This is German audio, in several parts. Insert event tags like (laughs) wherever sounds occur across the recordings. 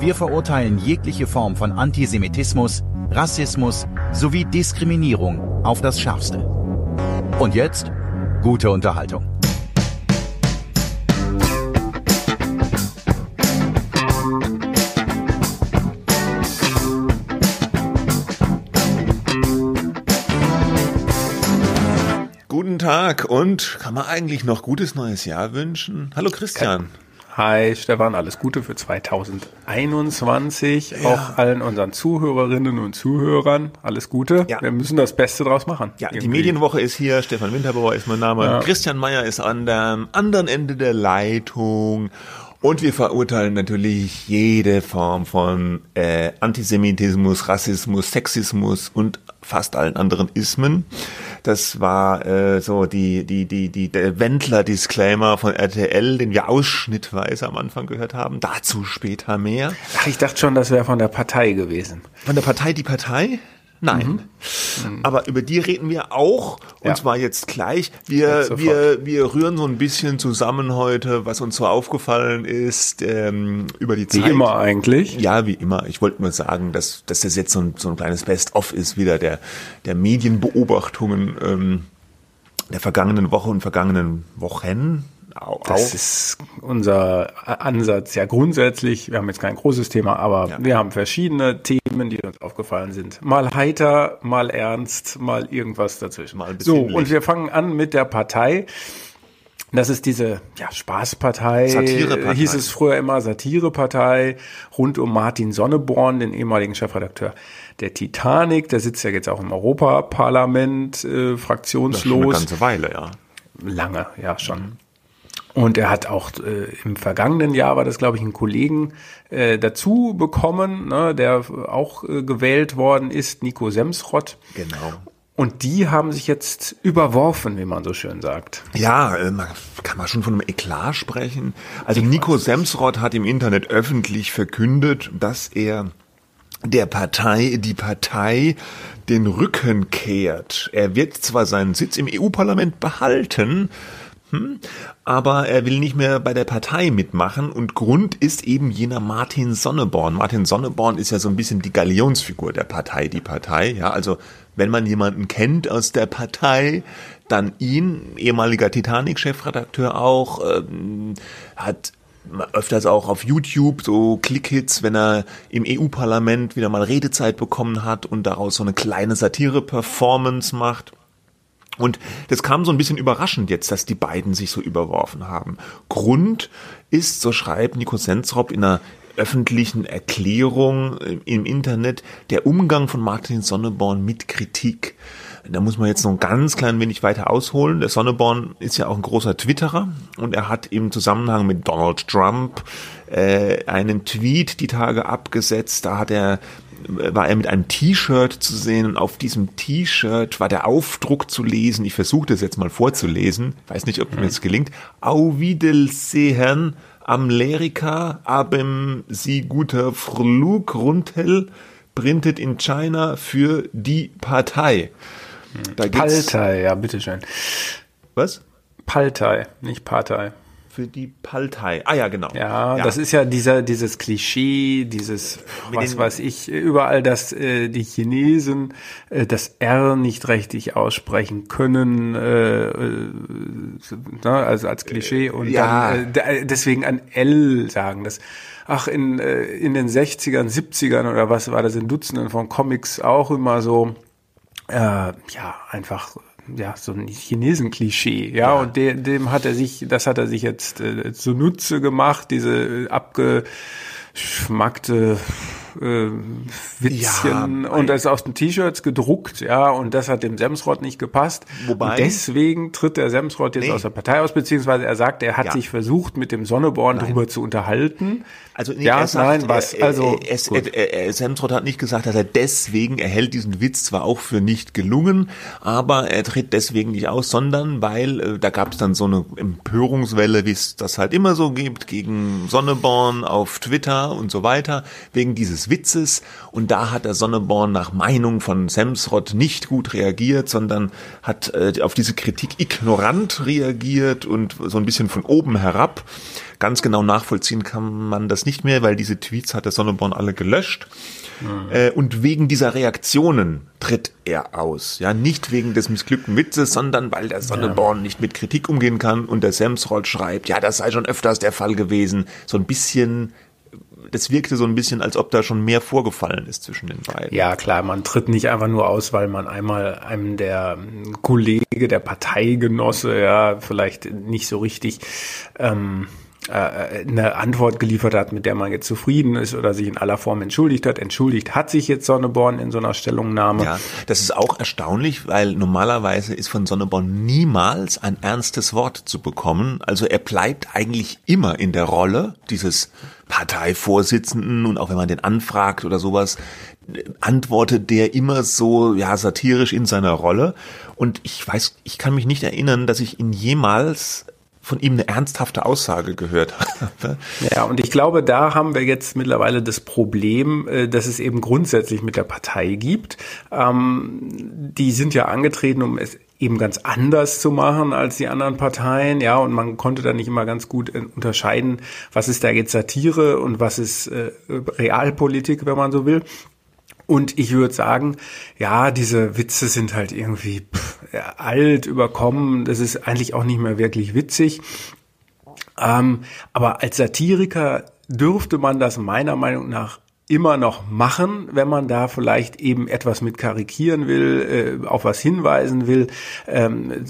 Wir verurteilen jegliche Form von Antisemitismus, Rassismus sowie Diskriminierung auf das Schärfste. Und jetzt gute Unterhaltung. Guten Tag und kann man eigentlich noch gutes neues Jahr wünschen? Hallo Christian. Hi Stefan, alles Gute für 2021. Ja. Auch allen unseren Zuhörerinnen und Zuhörern alles Gute. Ja. Wir müssen das Beste draus machen. Ja, die Irgendwie. Medienwoche ist hier. Stefan Winterbauer ist mein Name. Ja. Christian Meyer ist an dem anderen Ende der Leitung. Und wir verurteilen natürlich jede Form von äh, Antisemitismus, Rassismus, Sexismus und fast allen anderen Ismen. Das war äh, so die die die die der Wendler-Disclaimer von RTL, den wir ausschnittweise am Anfang gehört haben. Dazu später mehr. Ach, ich dachte schon, das wäre von der Partei gewesen. Von der Partei die Partei? Nein. Aber über die reden wir auch. Und Mhm. Ja. zwar jetzt gleich. Wir, sofort. wir, wir rühren so ein bisschen zusammen heute, was uns so aufgefallen ist ähm, über die Wie Zeit. immer eigentlich. Ja, wie immer. Ich wollte nur sagen, dass, dass das jetzt so ein, so ein kleines Best-of ist wieder der, der Medienbeobachtungen ähm, der vergangenen Woche und vergangenen Wochen. Au- Das auch. ist unser Ansatz. Ja, grundsätzlich, wir haben jetzt kein großes Thema, aber Ja. wir haben verschiedene Themen, die uns aufgefallen sind. Mal heiter, mal ernst, mal irgendwas dazwischen. Mal so, besinnlich. und wir fangen an mit der Partei. Das ist diese ja, Spaßpartei, Satirepartei. hieß es früher immer, Satirepartei, rund um Martin Sonneborn, den ehemaligen Chefredakteur der Titanic. Der sitzt ja jetzt auch im Europaparlament, äh, Das ist schon eine fraktionslos ganze Weile, ja. lange, ja schon. Und er hat auch äh, im vergangenen Jahr war das, glaube ich, ein Kollegen äh, dazu bekommen, ne, der auch äh, gewählt worden ist, Nico Semsrott. Genau. Und die haben sich jetzt überworfen, wie man so schön sagt. Ja, äh, man, kann man schon von einem Eklat sprechen. Also Nico Semsrott hat im Internet öffentlich verkündet, dass er der Partei, die Partei den Rücken kehrt. Er wird zwar seinen Sitz im EU-Parlament behalten, hm, aber er will nicht mehr bei der Partei mitmachen und Grund ist eben jener Martin Sonneborn. Martin Sonneborn ist ja so ein bisschen die Galionsfigur der Partei, die Partei. Ja, also wenn man jemanden kennt aus der Partei, dann ihn, ehemaliger Titanic-Chefredakteur auch, ähm, hat öfters auch auf YouTube so Klickhits, wenn er im EU-Parlament wieder mal Redezeit bekommen hat und daraus so eine kleine Satire-Performance macht. Und das kam so ein bisschen überraschend jetzt, dass die beiden sich so überworfen haben. Grund ist, so schreibt Nico Sensrop in einer öffentlichen Erklärung im Internet, der Umgang von Martin Sonneborn mit Kritik. Da muss man jetzt noch ein ganz klein wenig weiter ausholen. Der Sonneborn ist ja auch ein großer Twitterer und er hat im Zusammenhang mit Donald Trump äh, einen Tweet die Tage abgesetzt. Da hat er war er mit einem T-Shirt zu sehen und auf diesem T-Shirt war der Aufdruck zu lesen. Ich versuche das jetzt mal vorzulesen. Weiß nicht, ob mir das gelingt. Au Wiedersehen Amerika, abem Sie guter Flug runter, printet in China für die Partei. Da Partei, ja, bitteschön. was? Partei, nicht Partei. Für die Partei. Ah ja, genau. Ja, das ist ja dieser, dieses Klischee, dieses, was weiß ich, überall, dass äh, die Chinesen äh, das R nicht richtig aussprechen können, äh, äh, ne, also als Klischee und ja. dann äh, de- deswegen ein L sagen. Das, ach, in, äh, in den 60ern, 70ern oder was war das in Dutzenden von Comics auch immer so, äh, ja, einfach ja, so ein Chinesen-Klischee, ja, und de, dem hat er sich, das hat er sich jetzt äh, zunutze gemacht, diese äh, abgeschmackte äh, Witzchen Ja, und das ist aus den T-Shirts gedruckt, ja, und das hat dem Semsrott nicht gepasst. Wobei- und deswegen tritt der Semsrott jetzt Nee. aus der Partei aus, beziehungsweise er sagt, er hat Ja. sich versucht, mit dem Sonneborn darüber zu unterhalten. Also nee, ja, er sagt, nein, was? Er, also es, er, er, Semtrott hat nicht gesagt, dass er deswegen, er hält diesen Witz zwar auch für nicht gelungen, aber er tritt deswegen nicht aus, sondern weil äh, da gab es dann so eine Empörungswelle, wie es das halt immer so gibt, gegen Sonneborn auf Twitter und so weiter, wegen dieses des Witzes und da hat der Sonneborn nach Meinung von Semsrott nicht gut reagiert, sondern hat äh, auf diese Kritik ignorant reagiert und so ein bisschen von oben herab. Ganz genau nachvollziehen kann man das nicht mehr, weil diese Tweets hat der Sonneborn alle gelöscht. Mhm. Äh, und wegen dieser Reaktionen tritt er aus. Ja, nicht wegen des missglückten Witzes, sondern weil der Sonneborn ja. nicht mit Kritik umgehen kann und der Semsrott schreibt, ja, das sei schon öfters der Fall gewesen. So ein bisschen das wirkte so ein bisschen, als ob da schon mehr vorgefallen ist zwischen den beiden. Ja, klar, man tritt nicht einfach nur aus, weil man einmal einem der Kollege, der Parteigenosse, ja, vielleicht nicht so richtig ähm, äh, eine Antwort geliefert hat, mit der man jetzt zufrieden ist oder sich in aller Form entschuldigt hat. Entschuldigt hat sich jetzt Sonneborn in so einer Stellungnahme. Ja, das ist auch erstaunlich, weil normalerweise ist von Sonneborn niemals ein ernstes Wort zu bekommen. Also er bleibt eigentlich immer in der Rolle dieses Parteivorsitzenden und auch wenn man den anfragt oder sowas, antwortet der immer so ja satirisch in seiner Rolle und ich weiß ich kann mich nicht erinnern dass ich ihn jemals von ihm eine ernsthafte Aussage gehört habe. (laughs) Ja, und ich glaube, da haben wir jetzt mittlerweile das Problem, äh, dass es eben grundsätzlich mit der Partei gibt. Ähm, die sind ja angetreten, um es eben ganz anders zu machen als die anderen Parteien, ja, und man konnte da nicht immer ganz gut äh, unterscheiden, was ist da jetzt Satire und was ist äh, Realpolitik, wenn man so will. Und ich würde sagen, ja, diese Witze sind halt irgendwie pff, alt, überkommen. Das ist eigentlich auch nicht mehr wirklich witzig. Ähm, aber als Satiriker dürfte man das meiner Meinung nach immer noch machen, wenn man da vielleicht eben etwas mit karikieren will, äh, auf was hinweisen will. Ähm,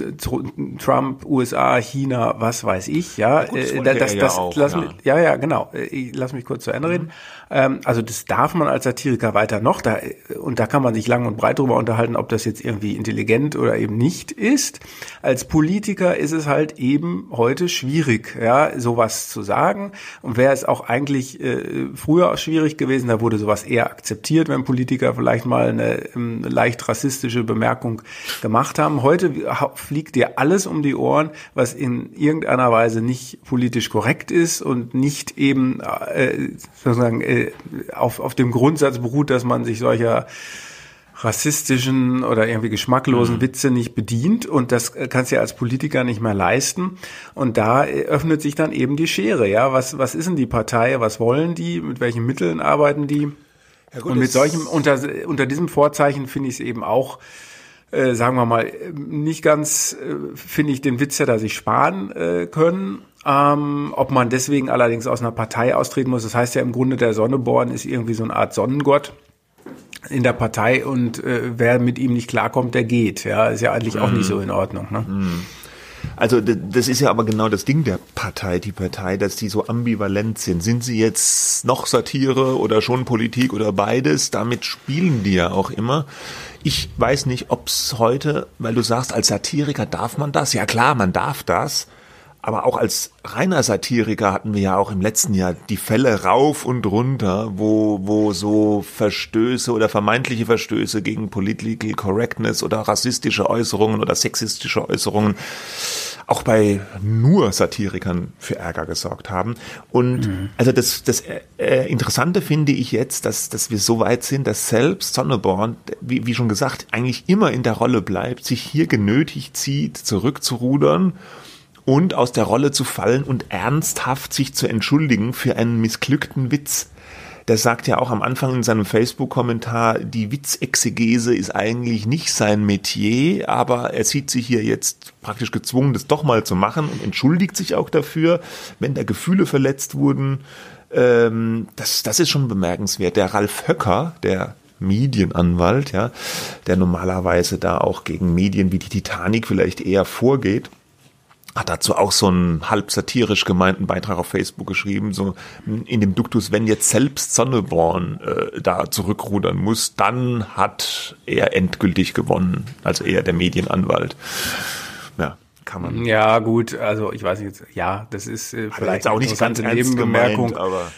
Trump, USA, China, was weiß ich, ja. Gut, das, äh, das, das, ja, auch, lass ja. Mich, ja, ja, genau. Äh, ich, lass mich kurz zu Ende reden. Ähm, also das darf man als Satiriker weiter noch, da, und da kann man sich lang und breit drüber unterhalten, ob das jetzt irgendwie intelligent oder eben nicht ist. Als Politiker ist es halt eben heute schwierig, ja, sowas zu sagen. Und wäre es auch eigentlich äh, früher schwierig gewesen, da wurde sowas eher akzeptiert, wenn Politiker vielleicht mal eine, eine ähm, leicht rassistische Bemerkung gemacht haben. Heute fliegt dir alles um die Ohren, was in irgendeiner Weise nicht politisch korrekt ist und nicht eben äh, sozusagen äh, auf, auf dem Grundsatz beruht, dass man sich solcher rassistischen oder irgendwie geschmacklosen mhm. Witze nicht bedient. Und das kannst du ja als Politiker nicht mehr leisten. Und da öffnet sich dann eben die Schere, ja, was was ist denn die Partei, was wollen die, mit welchen Mitteln arbeiten die? Ja gut, und mit solchem unter unter diesem Vorzeichen finde ich es eben auch äh, sagen wir mal, nicht ganz, äh, finde ich, den Witz hätte er sich sparen äh, können. Ähm, ob man deswegen allerdings aus einer Partei austreten muss, das heißt ja im Grunde, der Sonneborn ist irgendwie so eine Art Sonnengott in der Partei und äh, wer mit ihm nicht klarkommt, der geht. Ja, ist ja eigentlich mhm. auch nicht so in Ordnung. Ne? Mhm. Also das ist ja aber genau das Ding der Partei, die Partei, dass die so ambivalent sind. Sind sie jetzt noch Satire oder schon Politik oder beides? Damit spielen die ja auch immer. Ich weiß nicht, ob es heute, weil du sagst, als Satiriker darf man das. Ja klar, man darf das. Aber auch als reiner Satiriker hatten wir ja auch im letzten Jahr die Fälle rauf und runter, wo, wo so Verstöße oder vermeintliche Verstöße gegen Political Correctness oder rassistische Äußerungen oder sexistische Äußerungen auch bei nur Satirikern für Ärger gesorgt haben. Und mhm. also das, das äh, Interessante finde ich jetzt, dass, dass wir so weit sind, dass selbst Sonneborn, wie, wie schon gesagt, eigentlich immer in der Rolle bleibt, sich hier genötigt sieht, zurückzurudern und aus der Rolle zu fallen und ernsthaft sich zu entschuldigen für einen missglückten Witz. Der sagt ja auch am Anfang in seinem Facebook-Kommentar, die Witzexegese ist eigentlich nicht sein Metier, aber er sieht sich hier jetzt praktisch gezwungen, das doch mal zu machen und entschuldigt sich auch dafür, wenn da Gefühle verletzt wurden. Ähm, das, das ist schon bemerkenswert. Der Ralf Höcker, der Medienanwalt, ja, der normalerweise da auch gegen Medien wie die Titanic vielleicht eher vorgeht, hat dazu auch so einen halb satirisch gemeinten Beitrag auf Facebook geschrieben, so in dem Duktus, wenn jetzt selbst Sonneborn äh, da zurückrudern muss, dann hat er endgültig gewonnen, also eher der Medienanwalt. Ja, kann man. Ja, gut, also ich weiß nicht, ja, das ist äh, vielleicht auch nicht ganz Nebenbemerkung, gemeint, aber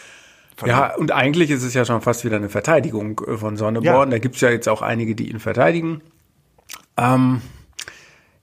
ja, und eigentlich ist es ja schon fast wieder eine Verteidigung äh, von Sonneborn. Ja. Da gibt's ja jetzt auch einige, die ihn verteidigen. Ähm,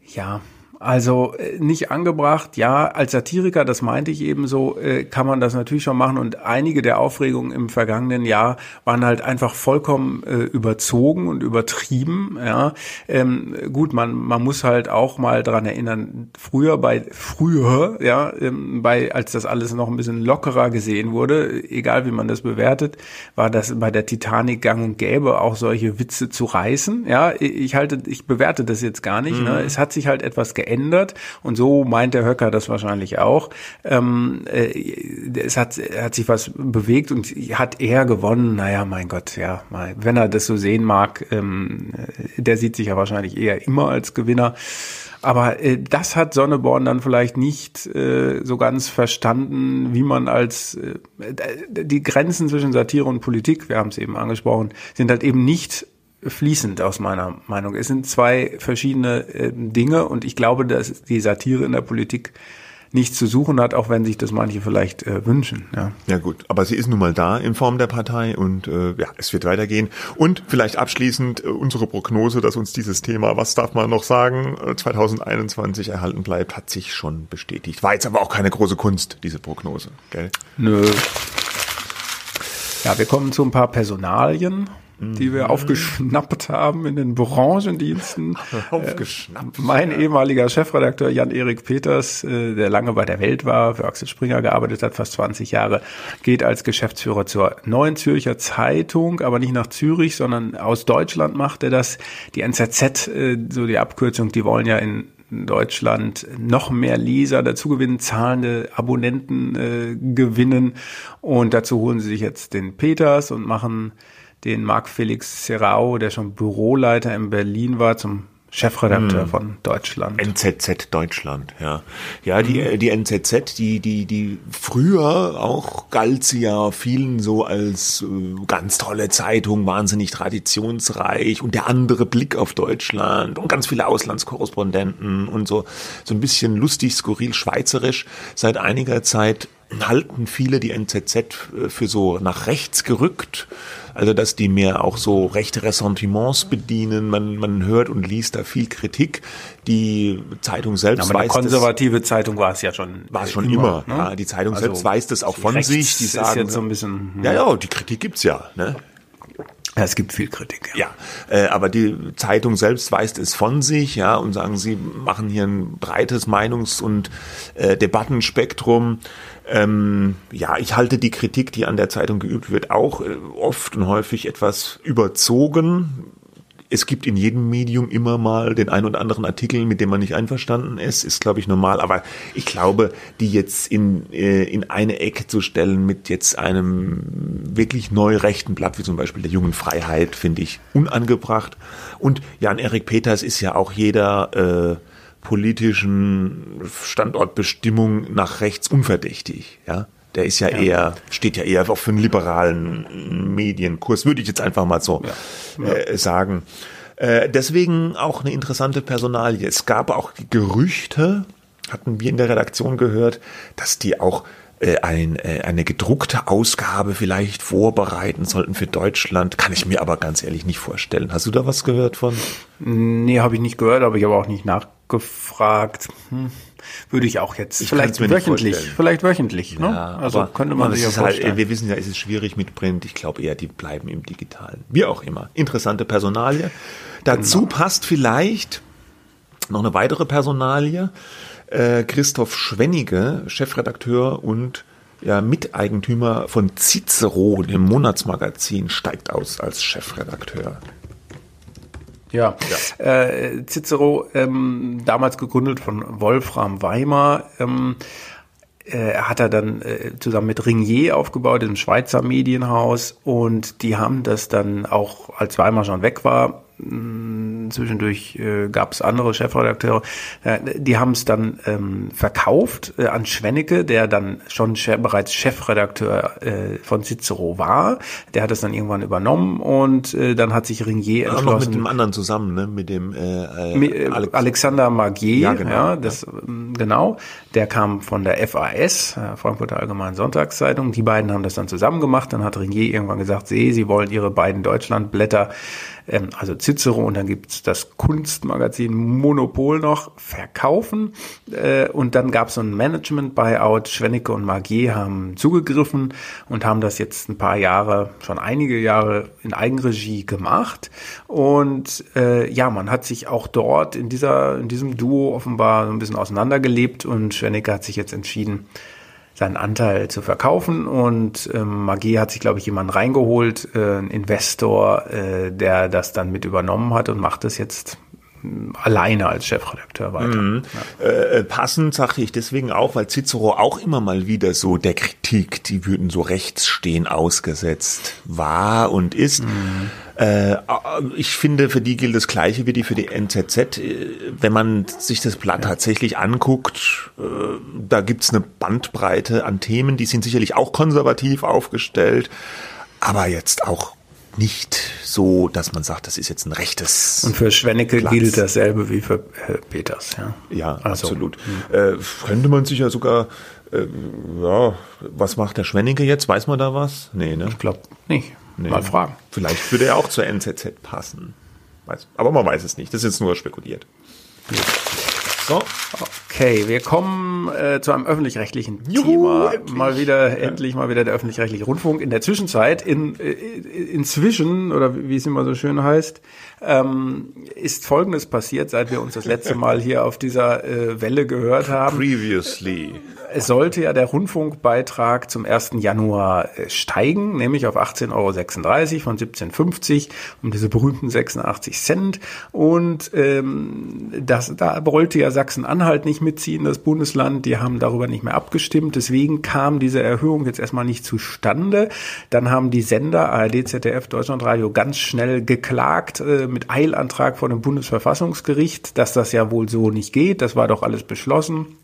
ja, Also äh, nicht angebracht, ja, als Satiriker, das meinte ich eben so, äh, kann man das natürlich schon machen und einige der Aufregungen im vergangenen Jahr waren halt einfach vollkommen äh, überzogen und übertrieben, ja. Ähm, gut, man, man muss halt auch mal dran erinnern, früher bei, früher, ja, ähm, bei, als das alles noch ein bisschen lockerer gesehen wurde, egal wie man das bewertet, war das bei der Titanic gang und gäbe, auch solche Witze zu reißen, ja. Ich halte, ich bewerte das jetzt gar nicht, ne. mhm. ne. Es hat sich halt etwas geändert geändert und so meint der Höcker das wahrscheinlich auch. Ähm, äh, es hat, hat sich was bewegt und hat er gewonnen. Naja, mein Gott, ja, wenn er das so sehen mag, ähm, der sieht sich ja wahrscheinlich eher immer als Gewinner. Aber äh, das hat Sonneborn dann vielleicht nicht äh, so ganz verstanden, wie man als äh, die Grenzen zwischen Satire und Politik, wir haben es eben angesprochen, sind halt eben nicht fließend aus meiner Meinung. Es sind zwei verschiedene äh, Dinge und ich glaube, dass die Satire in der Politik nichts zu suchen hat, auch wenn sich das manche vielleicht äh, wünschen. Ja. ja gut, aber sie ist nun mal da in Form der Partei und äh, ja, es wird weitergehen. Und vielleicht abschließend äh, unsere Prognose, dass uns dieses Thema, was darf man noch sagen, 2021 äh, erhalten bleibt, hat sich schon bestätigt. War jetzt aber auch keine große Kunst, diese Prognose, gell? Nö. Ja, wir kommen zu ein paar Personalien die wir mhm. aufgeschnappt haben in den Branchendiensten. (laughs) aufgeschnappt. Äh, mein ehemaliger Chefredakteur Jan-Erik Peters, äh, der lange bei der Welt war, für Axel Springer gearbeitet hat, fast 20 Jahre, geht als Geschäftsführer zur Neuen Zürcher Zeitung, aber nicht nach Zürich, sondern aus Deutschland macht er das. Die NZZ, äh, so die Abkürzung, die wollen ja in Deutschland noch mehr Leser dazu gewinnen, zahlende Abonnenten äh, gewinnen. Und dazu holen sie sich jetzt den Peters und machen den Marc Felix Serrao, der schon Büroleiter in Berlin war, zum Chefredakteur hm. von Deutschland. NZZ Deutschland, ja. Ja, die, mhm. die NZZ, die, die, die früher auch galt sie ja vielen so als äh, ganz tolle Zeitung, wahnsinnig traditionsreich und der andere Blick auf Deutschland und ganz viele Auslandskorrespondenten und so, so ein bisschen lustig, skurril, schweizerisch. Seit einiger Zeit halten viele die NZZ äh, für so nach rechts gerückt also dass die mehr auch so rechte Ressentiments bedienen. Man, man hört und liest da viel Kritik. Die Zeitung selbst ja, weiß eine konservative das, Zeitung war es ja schon. War es schon immer. immer ne? ja, die Zeitung also selbst weiß das auch von sich. Die sagen, jetzt so ein bisschen, hm. ja, ja, die Kritik gibt's ja. Ne? Ja, es gibt viel Kritik. Ja, ja äh, aber die Zeitung selbst weist es von sich, ja, und sagen, sie machen hier ein breites Meinungs- und äh, Debattenspektrum. Ähm, ja, ich halte die Kritik, die an der Zeitung geübt wird, auch äh, oft und häufig etwas überzogen. Es gibt in jedem Medium immer mal den ein oder anderen Artikel, mit dem man nicht einverstanden ist, ist glaube ich normal. Aber ich glaube, die jetzt in, äh, in eine Ecke zu stellen mit jetzt einem wirklich neu rechten Blatt, wie zum Beispiel der Jungen Freiheit, finde ich unangebracht. Und Jan-Erik Peters ist ja auch jeder, äh, politischen Standortbestimmung nach rechts unverdächtig, ja. Der ist ja, ja, eher, steht ja eher auch für einen liberalen Medienkurs, würde ich jetzt einfach mal so ja. Äh, sagen. Äh, deswegen auch eine interessante Personalie. Es gab auch Gerüchte, hatten wir in der Redaktion gehört, dass die auch ein, äh, eine gedruckte Ausgabe vielleicht vorbereiten sollten für Deutschland. Kann ich mir aber ganz ehrlich nicht vorstellen. Hast du da was gehört von? Nee, habe ich nicht gehört, aber ich habe auch nicht nachgefragt. Hm. Würde ich auch jetzt. Ich vielleicht wöchentlich. Vielleicht wöchentlich. Ne? Ja, also könnte man sich ja halt, vorstellen. Halt, wir wissen ja, es ist schwierig mit Print. Ich glaube eher, die bleiben im Digitalen. Wie auch immer. Interessante Personalie. Dazu genau. passt vielleicht noch eine weitere Personalie. Äh, Christoph Schwennige, Chefredakteur und ja, Miteigentümer von Cicero, dem Monatsmagazin, steigt aus als Chefredakteur. Ja, ja. Äh, Cicero, ähm, damals gegründet von Wolfram Weimar, ähm, äh, hat er dann äh, zusammen mit Ringier aufgebaut, dem Schweizer Medienhaus, und die haben das dann auch, als Weimar schon weg war, zwischendurch äh, gab es andere Chefredakteure, äh, die haben es dann ähm, verkauft äh, an Schwennecke, der dann schon che bereits Chefredakteur äh, von Cicero war. Der hat es dann irgendwann übernommen und äh, dann hat sich Ringier entschlossen. Auch noch mit dem anderen zusammen, ne? mit dem äh, äh, Alex Alexander Magier, ja, genau, ja, das, ja. Ähm, genau. Der kam von der FAS, äh, Frankfurter Allgemeinen Sonntagszeitung. Die beiden haben das dann zusammen gemacht. Dann hat Ringier irgendwann gesagt, sie, sie wollen ihre beiden Deutschlandblätter ähm, also Cicero und dann gibt's das Kunstmagazin Monopol noch verkaufen. Äh, und dann gab es so ein Management-Buyout. Schwennecke und Magier haben zugegriffen und haben das jetzt ein paar Jahre, schon einige Jahre in Eigenregie gemacht. Und äh, ja, man hat sich auch dort in dieser, in diesem Duo offenbar so ein bisschen auseinandergelebt und Schwennecke hat sich jetzt entschieden, seinen Anteil zu verkaufen. Und ähm, Magie hat sich, glaube ich, jemanden reingeholt, äh, ein Investor, äh, der das dann mit übernommen hat und macht das jetzt alleine als Chefredakteur weiter. Mhm. Ja. Äh, passend sagte ich deswegen auch, weil Cicero auch immer mal wieder so der Kritik, die würden so rechts stehen, ausgesetzt war und ist. Mhm. Äh, ich finde, für die gilt das Gleiche wie die für die NZZ. Äh, wenn man sich das Blatt tatsächlich anguckt, äh, da gibt's eine Bandbreite an Themen, die sind sicherlich auch konservativ aufgestellt, aber jetzt auch nicht so, dass man sagt, das ist jetzt ein rechtes. Und für Schwennecke Platz. gilt dasselbe wie für Peters, ja. Ja, also, absolut. Äh, könnte man sich ja sogar, äh, ja, was macht der Schwennecke jetzt? Weiß man da was? Nee, ne? Ich glaube nicht. Nee. Mal fragen. Vielleicht würde er auch zur NZZ passen. Weiß. Aber man weiß es nicht. Das ist jetzt nur spekuliert. So. Okay, wir kommen äh, zu einem öffentlich-rechtlichen Thema. Endlich. Mal wieder, ja. endlich mal wieder der öffentlich-rechtliche Rundfunk. In der Zwischenzeit, in, äh, inzwischen, oder wie es immer so schön heißt, ähm, ist Folgendes passiert, seit wir uns das letzte Mal hier auf dieser äh, Welle gehört (laughs) haben. Previously es sollte ja der Rundfunkbeitrag zum 1. Januar äh, steigen, nämlich auf 18,36 Euro von 17,50 um diese berühmten 86 Cent. Und ähm, das, da wollte ja Sachsen-Anhalt nicht mitziehen, das Bundesland. Die haben darüber nicht mehr abgestimmt. Deswegen kam diese Erhöhung jetzt erstmal nicht zustande. Dann haben die Sender ARD, ZDF, Deutschlandradio ganz schnell geklagt äh, mit Eilantrag vor dem Bundesverfassungsgericht, dass das ja wohl so nicht geht. Das war doch alles beschlossen.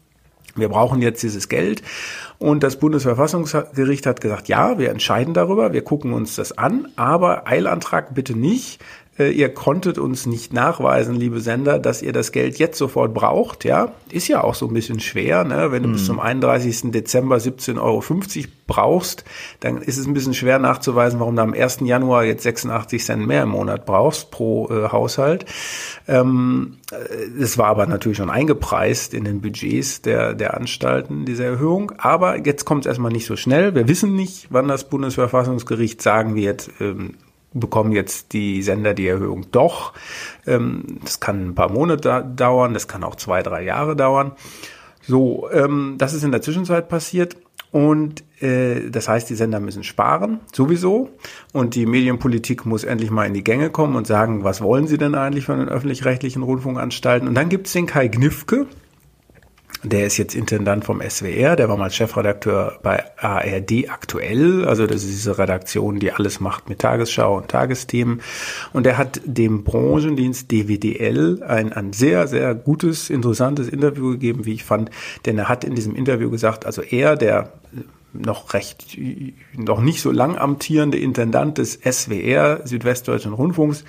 Wir brauchen jetzt dieses Geld. Und das Bundesverfassungsgericht hat gesagt, ja, wir entscheiden darüber, wir gucken uns das an, aber Eilantrag bitte nicht. Äh, ihr konntet uns nicht nachweisen, liebe Sender, dass ihr das Geld jetzt sofort braucht. Ja, ist ja auch so ein bisschen schwer, ne? wenn du mhm. bis zum 31. Dezember 17,50 Euro brauchst, dann ist es ein bisschen schwer nachzuweisen, warum du am 1. Januar jetzt 86 Cent mehr im Monat brauchst pro äh, Haushalt. Ähm, das war aber natürlich schon eingepreist in den Budgets der, der Anstalten, diese Erhöhung. Aber jetzt kommt es erstmal nicht so schnell. Wir wissen nicht, wann das Bundesverfassungsgericht sagen wird, ähm, bekommen jetzt die Sender die Erhöhung doch. Ähm, das kann ein paar Monate dauern, das kann auch zwei, drei Jahre dauern. So, ähm, das ist in der Zwischenzeit passiert. Und äh, das heißt, die Sender müssen sparen, sowieso. Und die Medienpolitik muss endlich mal in die Gänge kommen und sagen, was wollen sie denn eigentlich von den öffentlich-rechtlichen Rundfunkanstalten? Und dann gibt es den Kai Gnifke, der ist jetzt Intendant vom SWR, der war mal Chefredakteur bei ARD aktuell, also das ist diese Redaktion, die alles macht mit Tagesschau und Tagesthemen. Und er hat dem Branchendienst DWDL ein, ein sehr, sehr gutes, interessantes Interview gegeben, wie ich fand, denn er hat in diesem Interview gesagt, also er, der noch recht, noch nicht so lang amtierende Intendant des SWR, Südwestdeutschen Rundfunks,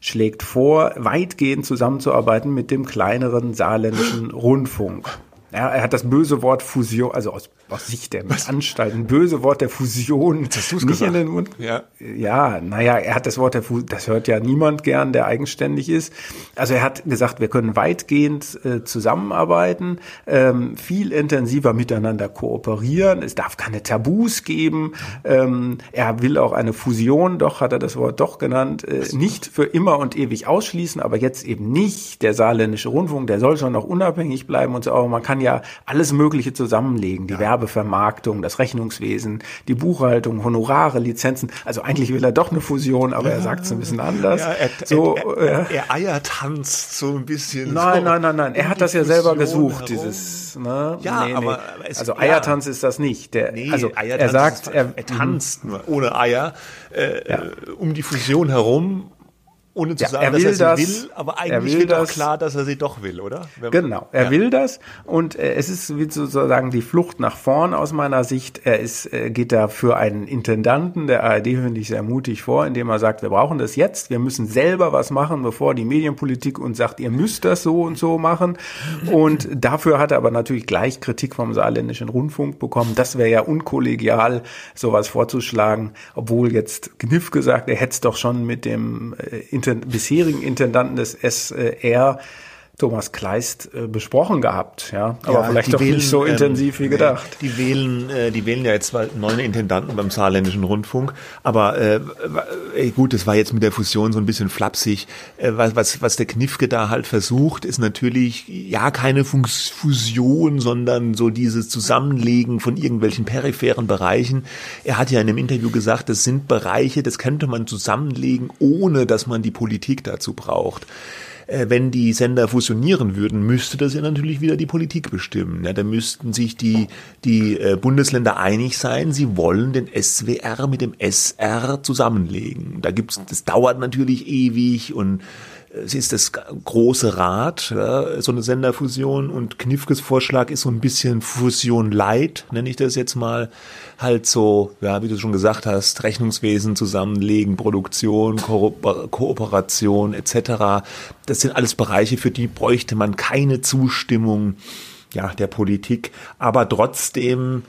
schlägt vor, weitgehend zusammenzuarbeiten mit dem kleineren saarländischen Rundfunk. Ja, er hat das böse Wort Fusion, also aus, aus Sicht der Was? Anstalten, böse Wort der Fusion hast nicht gesagt. in den Mund. Ja, ja naja, er hat das Wort der Fusion, das hört ja niemand gern, der eigenständig ist. Also er hat gesagt, wir können weitgehend äh, zusammenarbeiten, ähm, viel intensiver miteinander kooperieren, es darf keine Tabus geben. Ähm, er will auch eine Fusion, doch hat er das Wort doch genannt, äh, nicht für immer und ewig ausschließen, aber jetzt eben nicht. Der saarländische Rundfunk, der soll schon noch unabhängig bleiben und so, aber man kann kann ja alles Mögliche zusammenlegen. Die ja. Werbevermarktung, das Rechnungswesen, die Buchhaltung, Honorare, Lizenzen. Also eigentlich will er doch eine Fusion, aber ja. er sagt es ein bisschen anders. Ja, er, so, er, er, er eiertanzt so ein bisschen. Nein, so nein, nein, nein. Er hat das ja selber gesucht, herum. dieses. Ne? Ja, nee, aber nee. also Eiertanz ist das nicht. Der, nee, also er sagt, er, er tanzt nur ohne Eier äh, um die Fusion herum ohne zu ja, sagen, er dass er sie das, will, aber eigentlich das, auch klar, dass er sie doch will, oder? Wenn genau, er ja. will das und äh, es ist wie sozusagen die Flucht nach vorn aus meiner Sicht. Er ist, äh, geht da für einen Intendanten der ARD, finde ich, sehr mutig vor, indem er sagt, wir brauchen das jetzt, wir müssen selber was machen, bevor die Medienpolitik uns sagt, ihr müsst das so und so machen. Und dafür hat er aber natürlich gleich Kritik vom saarländischen Rundfunk bekommen. Das wäre ja unkollegial, sowas vorzuschlagen, obwohl jetzt Kniff gesagt, er hätte es doch schon mit dem äh, Bisherigen Intendanten des SR Thomas Kleist äh, besprochen gehabt, ja, aber Ja, vielleicht doch wählen, nicht so ähm, intensiv wie nee, gedacht. Die wählen, äh, die wählen ja jetzt mal neue Intendanten beim saarländischen Rundfunk. Aber äh, gut, das war jetzt mit der Fusion so ein bisschen flapsig. Äh, was, was, was der Knifke da halt versucht, ist natürlich ja keine Fus- Fusion, sondern so dieses Zusammenlegen von irgendwelchen peripheren Bereichen. Er hat ja in einem Interview gesagt, das sind Bereiche, das könnte man zusammenlegen, ohne dass man die Politik dazu braucht wenn die Sender fusionieren würden, müsste das ja natürlich wieder die Politik bestimmen. Ja, da müssten sich die, die äh, Bundesländer einig sein, sie wollen den SWR mit dem SR zusammenlegen. Da gibt's, das dauert natürlich ewig und äh, es ist das große Rad, ja, so eine Senderfusion und Knifkes Vorschlag ist so ein bisschen Fusion Light, nenne ich das jetzt mal. Halt so, ja, wie du schon gesagt hast, Rechnungswesen zusammenlegen, Produktion, Ko Kooperation etc. Das sind alles Bereiche, für die bräuchte man keine Zustimmung ja, der Politik, aber trotzdem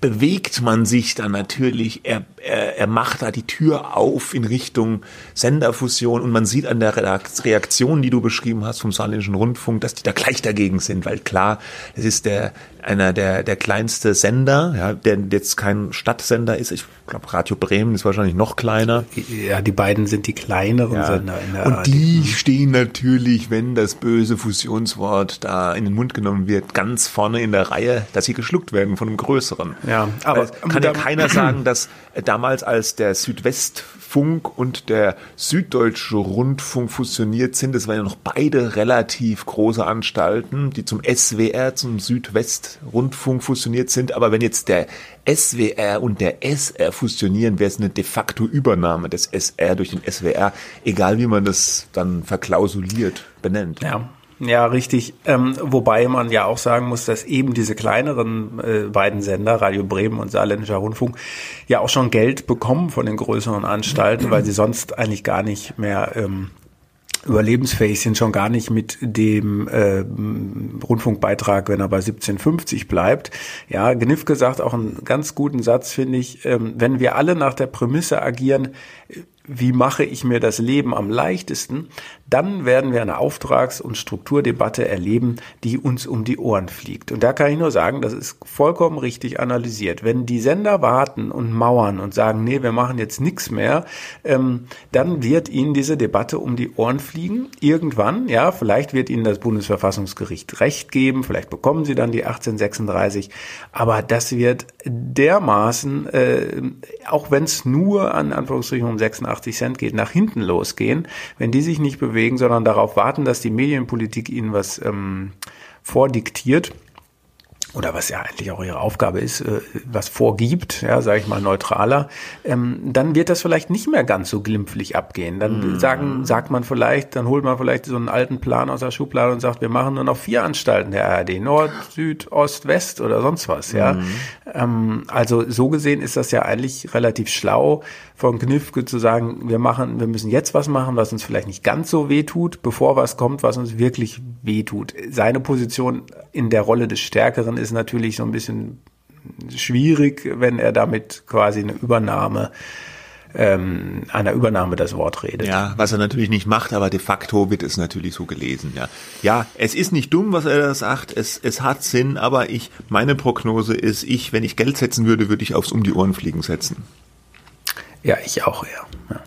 bewegt man sich dann natürlich, er, er, er macht da die Tür auf in Richtung Senderfusion und man sieht an der Reakt- Reaktion, die du beschrieben hast vom Saarländischen Rundfunk, dass die da gleich dagegen sind, weil klar, es ist der einer der der kleinste Sender, ja, der jetzt kein Stadtsender ist. Ich glaube, Radio Bremen ist wahrscheinlich noch kleiner. Ja, die beiden sind die kleineren Sender in der Und die stehen natürlich, wenn das böse Fusionswort da in den Mund genommen wird, ganz vorne in der Reihe, dass sie geschluckt werden von einem größeren. Ja, aber- aber kann ja keiner sagen, dass äh, damals als der Südwestfunk und der Süddeutsche Rundfunk fusioniert sind, das waren ja noch beide relativ große Anstalten, die zum SWR, zum Südwestrundfunk fusioniert sind. Aber wenn jetzt der SWR und der SR fusionieren, wäre es eine de facto Übernahme des SR durch den SWR, egal wie man das dann verklausuliert benennt. Ja. Ja, richtig. Ähm, wobei man ja auch sagen muss, dass eben diese kleineren äh, beiden Sender, Radio Bremen und Saarländischer Rundfunk, ja auch schon Geld bekommen von den größeren Anstalten, weil sie sonst eigentlich gar nicht mehr ähm, überlebensfähig sind, schon gar nicht mit dem äh, Rundfunkbeitrag, wenn er bei 17,50 bleibt. Ja, Gnifke sagt auch einen ganz guten Satz, finde ich, ähm, wenn wir alle nach der Prämisse agieren, wie mache ich mir das Leben am leichtesten, dann werden wir eine Auftrags- und Strukturdebatte erleben, die uns um die Ohren fliegt. Und da kann ich nur sagen, das ist vollkommen richtig analysiert. Wenn die Sender warten und mauern und sagen, nee, wir machen jetzt nichts mehr, ähm, dann wird ihnen diese Debatte um die Ohren fliegen. Irgendwann, ja, vielleicht wird ihnen das Bundesverfassungsgericht Recht geben, vielleicht bekommen sie dann die 1836, aber das wird dermaßen, äh, auch wenn es nur an Anführungsstrichen um 86 Cent geht, nach hinten losgehen, wenn die sich nicht bewegen, sondern darauf warten, dass die Medienpolitik ihnen was ähm, vordiktiert oder was ja eigentlich auch ihre Aufgabe ist, äh, was vorgibt, ja, sage ich mal neutraler, ähm, dann wird das vielleicht nicht mehr ganz so glimpflich abgehen. Dann sagen, sagt man vielleicht, dann holt man vielleicht so einen alten Plan aus der Schublade und sagt, wir machen nur noch vier Anstalten der ARD, Nord, Süd, Ost, West oder sonst was, ja. Ähm, also so gesehen ist das ja eigentlich relativ schlau von Knifke zu sagen, wir machen, wir müssen jetzt was machen, was uns vielleicht nicht ganz so weh tut, bevor was kommt, was uns wirklich weh tut. Seine Position in der Rolle des Stärkeren ist natürlich so ein bisschen schwierig, wenn er damit quasi eine Übernahme, ähm, einer Übernahme das Wort redet. Ja, was er natürlich nicht macht, aber de facto wird es natürlich so gelesen, ja. Ja, es ist nicht dumm, was er da sagt, es, es hat Sinn, aber ich, meine Prognose ist, ich, wenn ich Geld setzen würde, würde ich aufs Um die Ohren fliegen setzen. Ja, ich auch, ja. ja.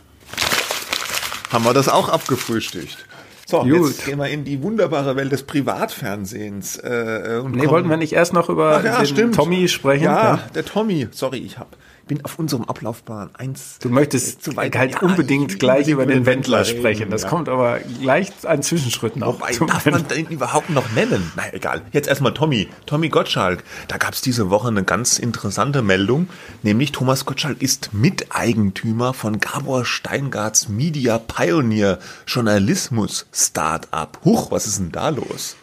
Haben wir das auch abgefrühstückt. So, Gut. jetzt gehen wir in die wunderbare Welt des Privatfernsehens. Äh, und Nee, kommen- wollten wir nicht erst noch über Ach ja, den stimmt. Tommy sprechen? Ja, der Tommy. Sorry, ich hab, bin auf unserem Ablaufplan eins. Du möchtest zu weit. halt Ja, unbedingt gleich über den Wendler reden, sprechen. Das ja. kommt aber gleich ein Zwischenschritt noch. Wobei, darf Wendler. man den überhaupt noch nennen? Na egal. Jetzt erstmal Tommy. Tommy Gottschalk. Da gab es diese Woche eine ganz interessante Meldung, nämlich Thomas Gottschalk ist Miteigentümer von Gabor Steingarts Media Pioneer Journalismus Startup. Huch, was ist denn da los?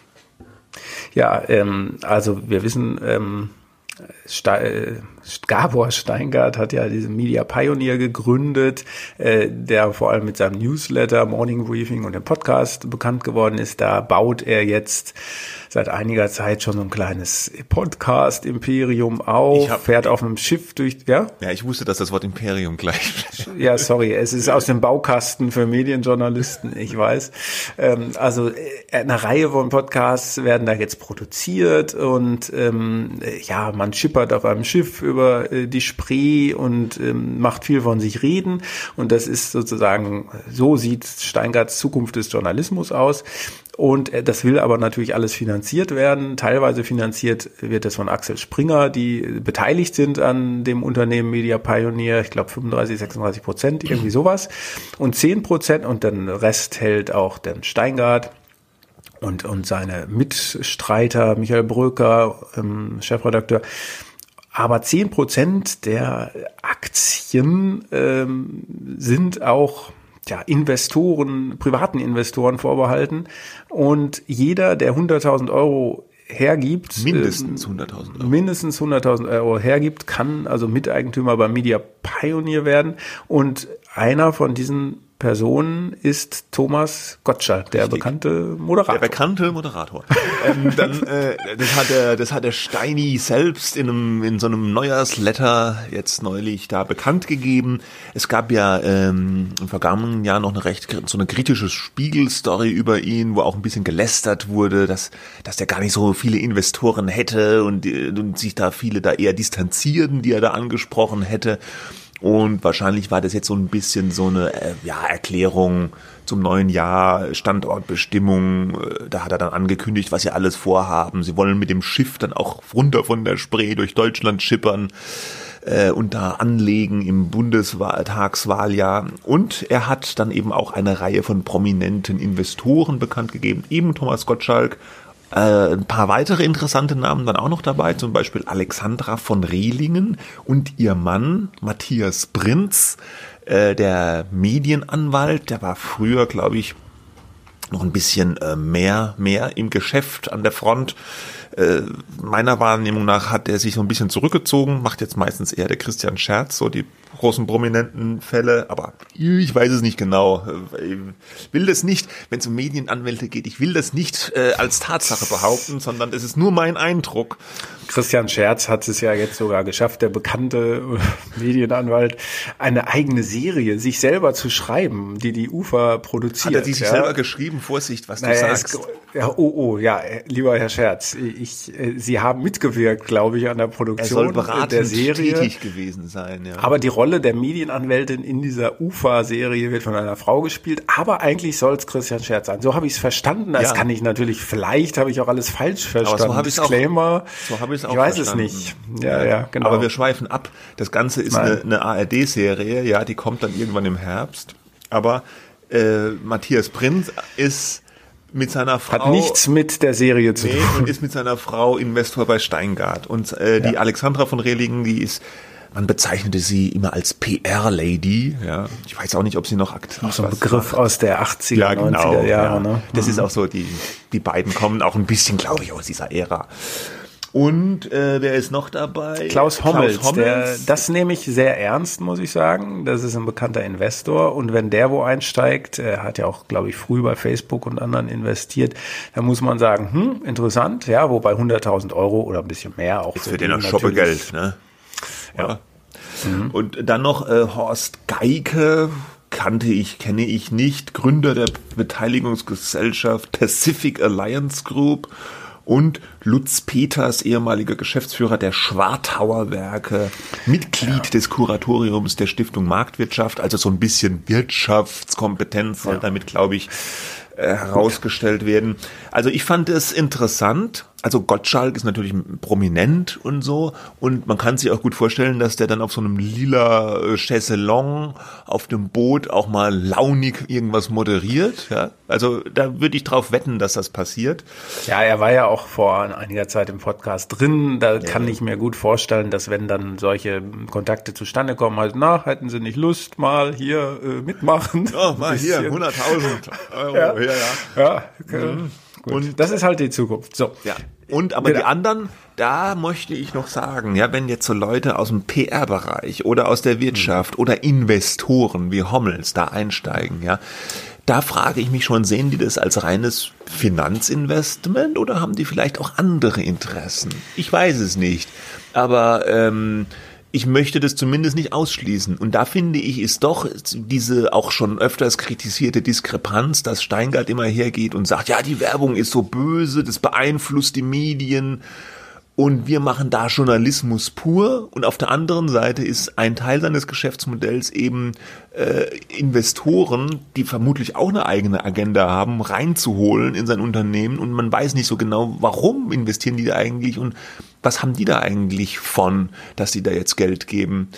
Ja, ähm, also wir wissen, ähm, Ste äh, Gabor Steingart hat ja diesen Media Pioneer gegründet, äh, der vor allem mit seinem Newsletter, Morning Briefing und dem Podcast bekannt geworden ist. Da baut er jetzt seit einiger Zeit schon so ein kleines Podcast-Imperium auf, hab- fährt auf einem Schiff durch, ja? Ja, ich wusste, dass das Wort Imperium gleich. (laughs) Ja, sorry, es ist aus dem Baukasten für Medienjournalisten, ich weiß. Ähm, also äh, eine Reihe von Podcasts werden da jetzt produziert und ähm, äh, ja, man schippert auf einem Schiff über äh, die Spree und ähm, macht viel von sich reden und das ist sozusagen, so sieht Steingarts Zukunft des Journalismus aus. Und äh, das will aber natürlich alles finanziert werden. Teilweise finanziert wird es von Axel Springer, die beteiligt sind an dem Unternehmen Media Pioneer. Ich glaube 35, 36 Prozent, irgendwie sowas. Und 10 Prozent und den Rest hält auch den Steingart und, und seine Mitstreiter, Michael Bröker, ähm, Chefredakteur. Aber 10 Prozent der Aktien ähm, sind auch ja, Investoren, privaten Investoren vorbehalten. Und jeder, der 100.000 Euro hergibt, Mindestens äh, 100.000 Euro. mindestens 100.000 Euro hergibt, kann also Miteigentümer bei Media Pioneer werden. Und einer von diesen Personen ist Thomas Gottschalk, der Richtig. bekannte Der Moderator. bekannte Moderator. (laughs) ähm, dann, äh, das hat der, das hat der Steini selbst in einem, in so einem Neujahrsletter jetzt neulich da bekannt gegeben. Es gab ja ähm, im vergangenen Jahr noch eine recht so eine kritische Spiegelstory über ihn, wo auch ein bisschen gelästert wurde, dass dass der gar nicht so viele Investoren hätte und, äh, und sich da viele da eher distanzieren, die er da angesprochen hätte. Und wahrscheinlich war das jetzt so ein bisschen so eine äh, ja, Erklärung zum neuen Jahr, Standortbestimmung. Äh, Da hat er dann angekündigt, was sie alles vorhaben. Sie wollen mit dem Schiff dann auch runter von der Spree durch Deutschland schippern äh, und da anlegen im Bundestagswahljahr. Und er hat dann eben auch eine Reihe von prominenten Investoren bekannt gegeben, eben Thomas Gottschalk, äh, ein paar weitere interessante Namen dann auch noch dabei, zum Beispiel Alexandra von Rehlingen und ihr Mann Matthias Prinz, äh, der Medienanwalt, der war früher, glaube ich, noch ein bisschen äh, mehr, mehr im Geschäft an der Front. Äh, meiner Wahrnehmung nach hat er sich so ein bisschen zurückgezogen, macht jetzt meistens eher der Christian Scherz, so die großen prominenten Fälle, aber ich weiß es nicht genau. Ich will das nicht, wenn es um Medienanwälte geht, ich will das nicht äh, als Tatsache behaupten, sondern es ist nur mein Eindruck. Christian Scherz hat es ja jetzt sogar geschafft, der bekannte Medienanwalt, eine eigene Serie sich selber zu schreiben, die die UFA produziert. Hat er die sich ja. selber geschrieben? Vorsicht, was du Naja, sagst. es, ja, oh, oh, ja, äh, lieber Herr Scherz, ich, äh, Sie haben mitgewirkt, glaube ich, an der er Produktion soll beratend der Serie. tätig gewesen sein. Ja. Aber die Rolle der Medienanwältin in dieser UFA-Serie wird von einer Frau gespielt, aber eigentlich soll es Christian Scherz sein. So habe ich es verstanden. Das Ja. kann ich natürlich, vielleicht habe ich auch alles falsch verstanden. so habe ich's auch- Disclaimer. so ich's auch Ich weiß verstanden. es nicht. Ja, ja, genau. Aber wir schweifen ab. Das Ganze ist Nein. eine, eine ARD-Serie, ja, die kommt dann irgendwann im Herbst. Aber äh, Matthias Prinz ist mit seiner Frau Hat nichts mit der Serie zu nee, tun. und ist mit seiner Frau Investor bei Steingart. Und äh, die Ja. Alexandra von Rehlingen, die ist man bezeichnete sie immer als PR-Lady. Ja, ich weiß auch nicht, ob sie noch aktiv so ein Begriff macht. aus der 80er, Ja, 90er genau. Jahre. ja. Ne? Das ist auch so, die, die beiden kommen auch ein bisschen, glaube ich, aus dieser Ära. Und äh, wer ist noch dabei? Klaus Hommels, Klaus Der, Hommels. das nehme ich sehr ernst, muss ich sagen. Das ist ein bekannter Investor und wenn der wo einsteigt, er hat ja auch, glaube ich, früh bei Facebook und anderen investiert, dann muss man sagen, hm, interessant, ja, wobei 100.000 Euro oder ein bisschen mehr auch für den natürlich- Schoppegeld, ne? Ja. Und dann noch äh, Horst Geike, kannte ich, kenne ich nicht, Gründer der Beteiligungsgesellschaft Pacific Alliance Group und Lutz Peters, ehemaliger Geschäftsführer der Schwartauer Werke, Mitglied des Kuratoriums der Stiftung Marktwirtschaft, also so ein bisschen Wirtschaftskompetenz soll damit, glaube ich, äh, herausgestellt werden. Also ich fand es interessant. Also Gottschalk ist natürlich prominent und so und man kann sich auch gut vorstellen, dass der dann auf so einem lila äh, Chaiselong auf dem Boot auch mal launig irgendwas moderiert. Ja? Also da würde ich drauf wetten, dass das passiert. Ja, er war ja auch vor einiger Zeit im Podcast drin. Da kann ich mir gut vorstellen, dass wenn dann solche Kontakte zustande kommen, halt, na, hätten Sie nicht Lust, mal hier äh, mitmachen? (laughs) Oh, mal hier, Bisschen. 100.000 (laughs) Euro. Ja. Ja, ja. Ja, äh, Und das ist halt die Zukunft. So. Ja. Und aber Bitte. die anderen, da möchte ich noch sagen, ja, wenn jetzt so Leute aus dem PR-Bereich oder aus der Wirtschaft oder Investoren wie Hommels da einsteigen, ja, da frage ich mich schon, sehen die das als reines Finanzinvestment oder haben die vielleicht auch andere Interessen? Ich weiß es nicht. Aber ähm, ich möchte das zumindest nicht ausschließen. Und da finde ich, ist doch diese auch schon öfters kritisierte Diskrepanz, dass Steingart immer hergeht und sagt, ja, die Werbung ist so böse, das beeinflusst die Medien. Und wir machen da Journalismus pur. Und auf der anderen Seite ist ein Teil seines Geschäftsmodells eben äh, Investoren, die vermutlich auch eine eigene Agenda haben, reinzuholen in sein Unternehmen. Und man weiß nicht so genau, warum investieren die da eigentlich und was haben die da eigentlich von, dass die da jetzt Geld geben.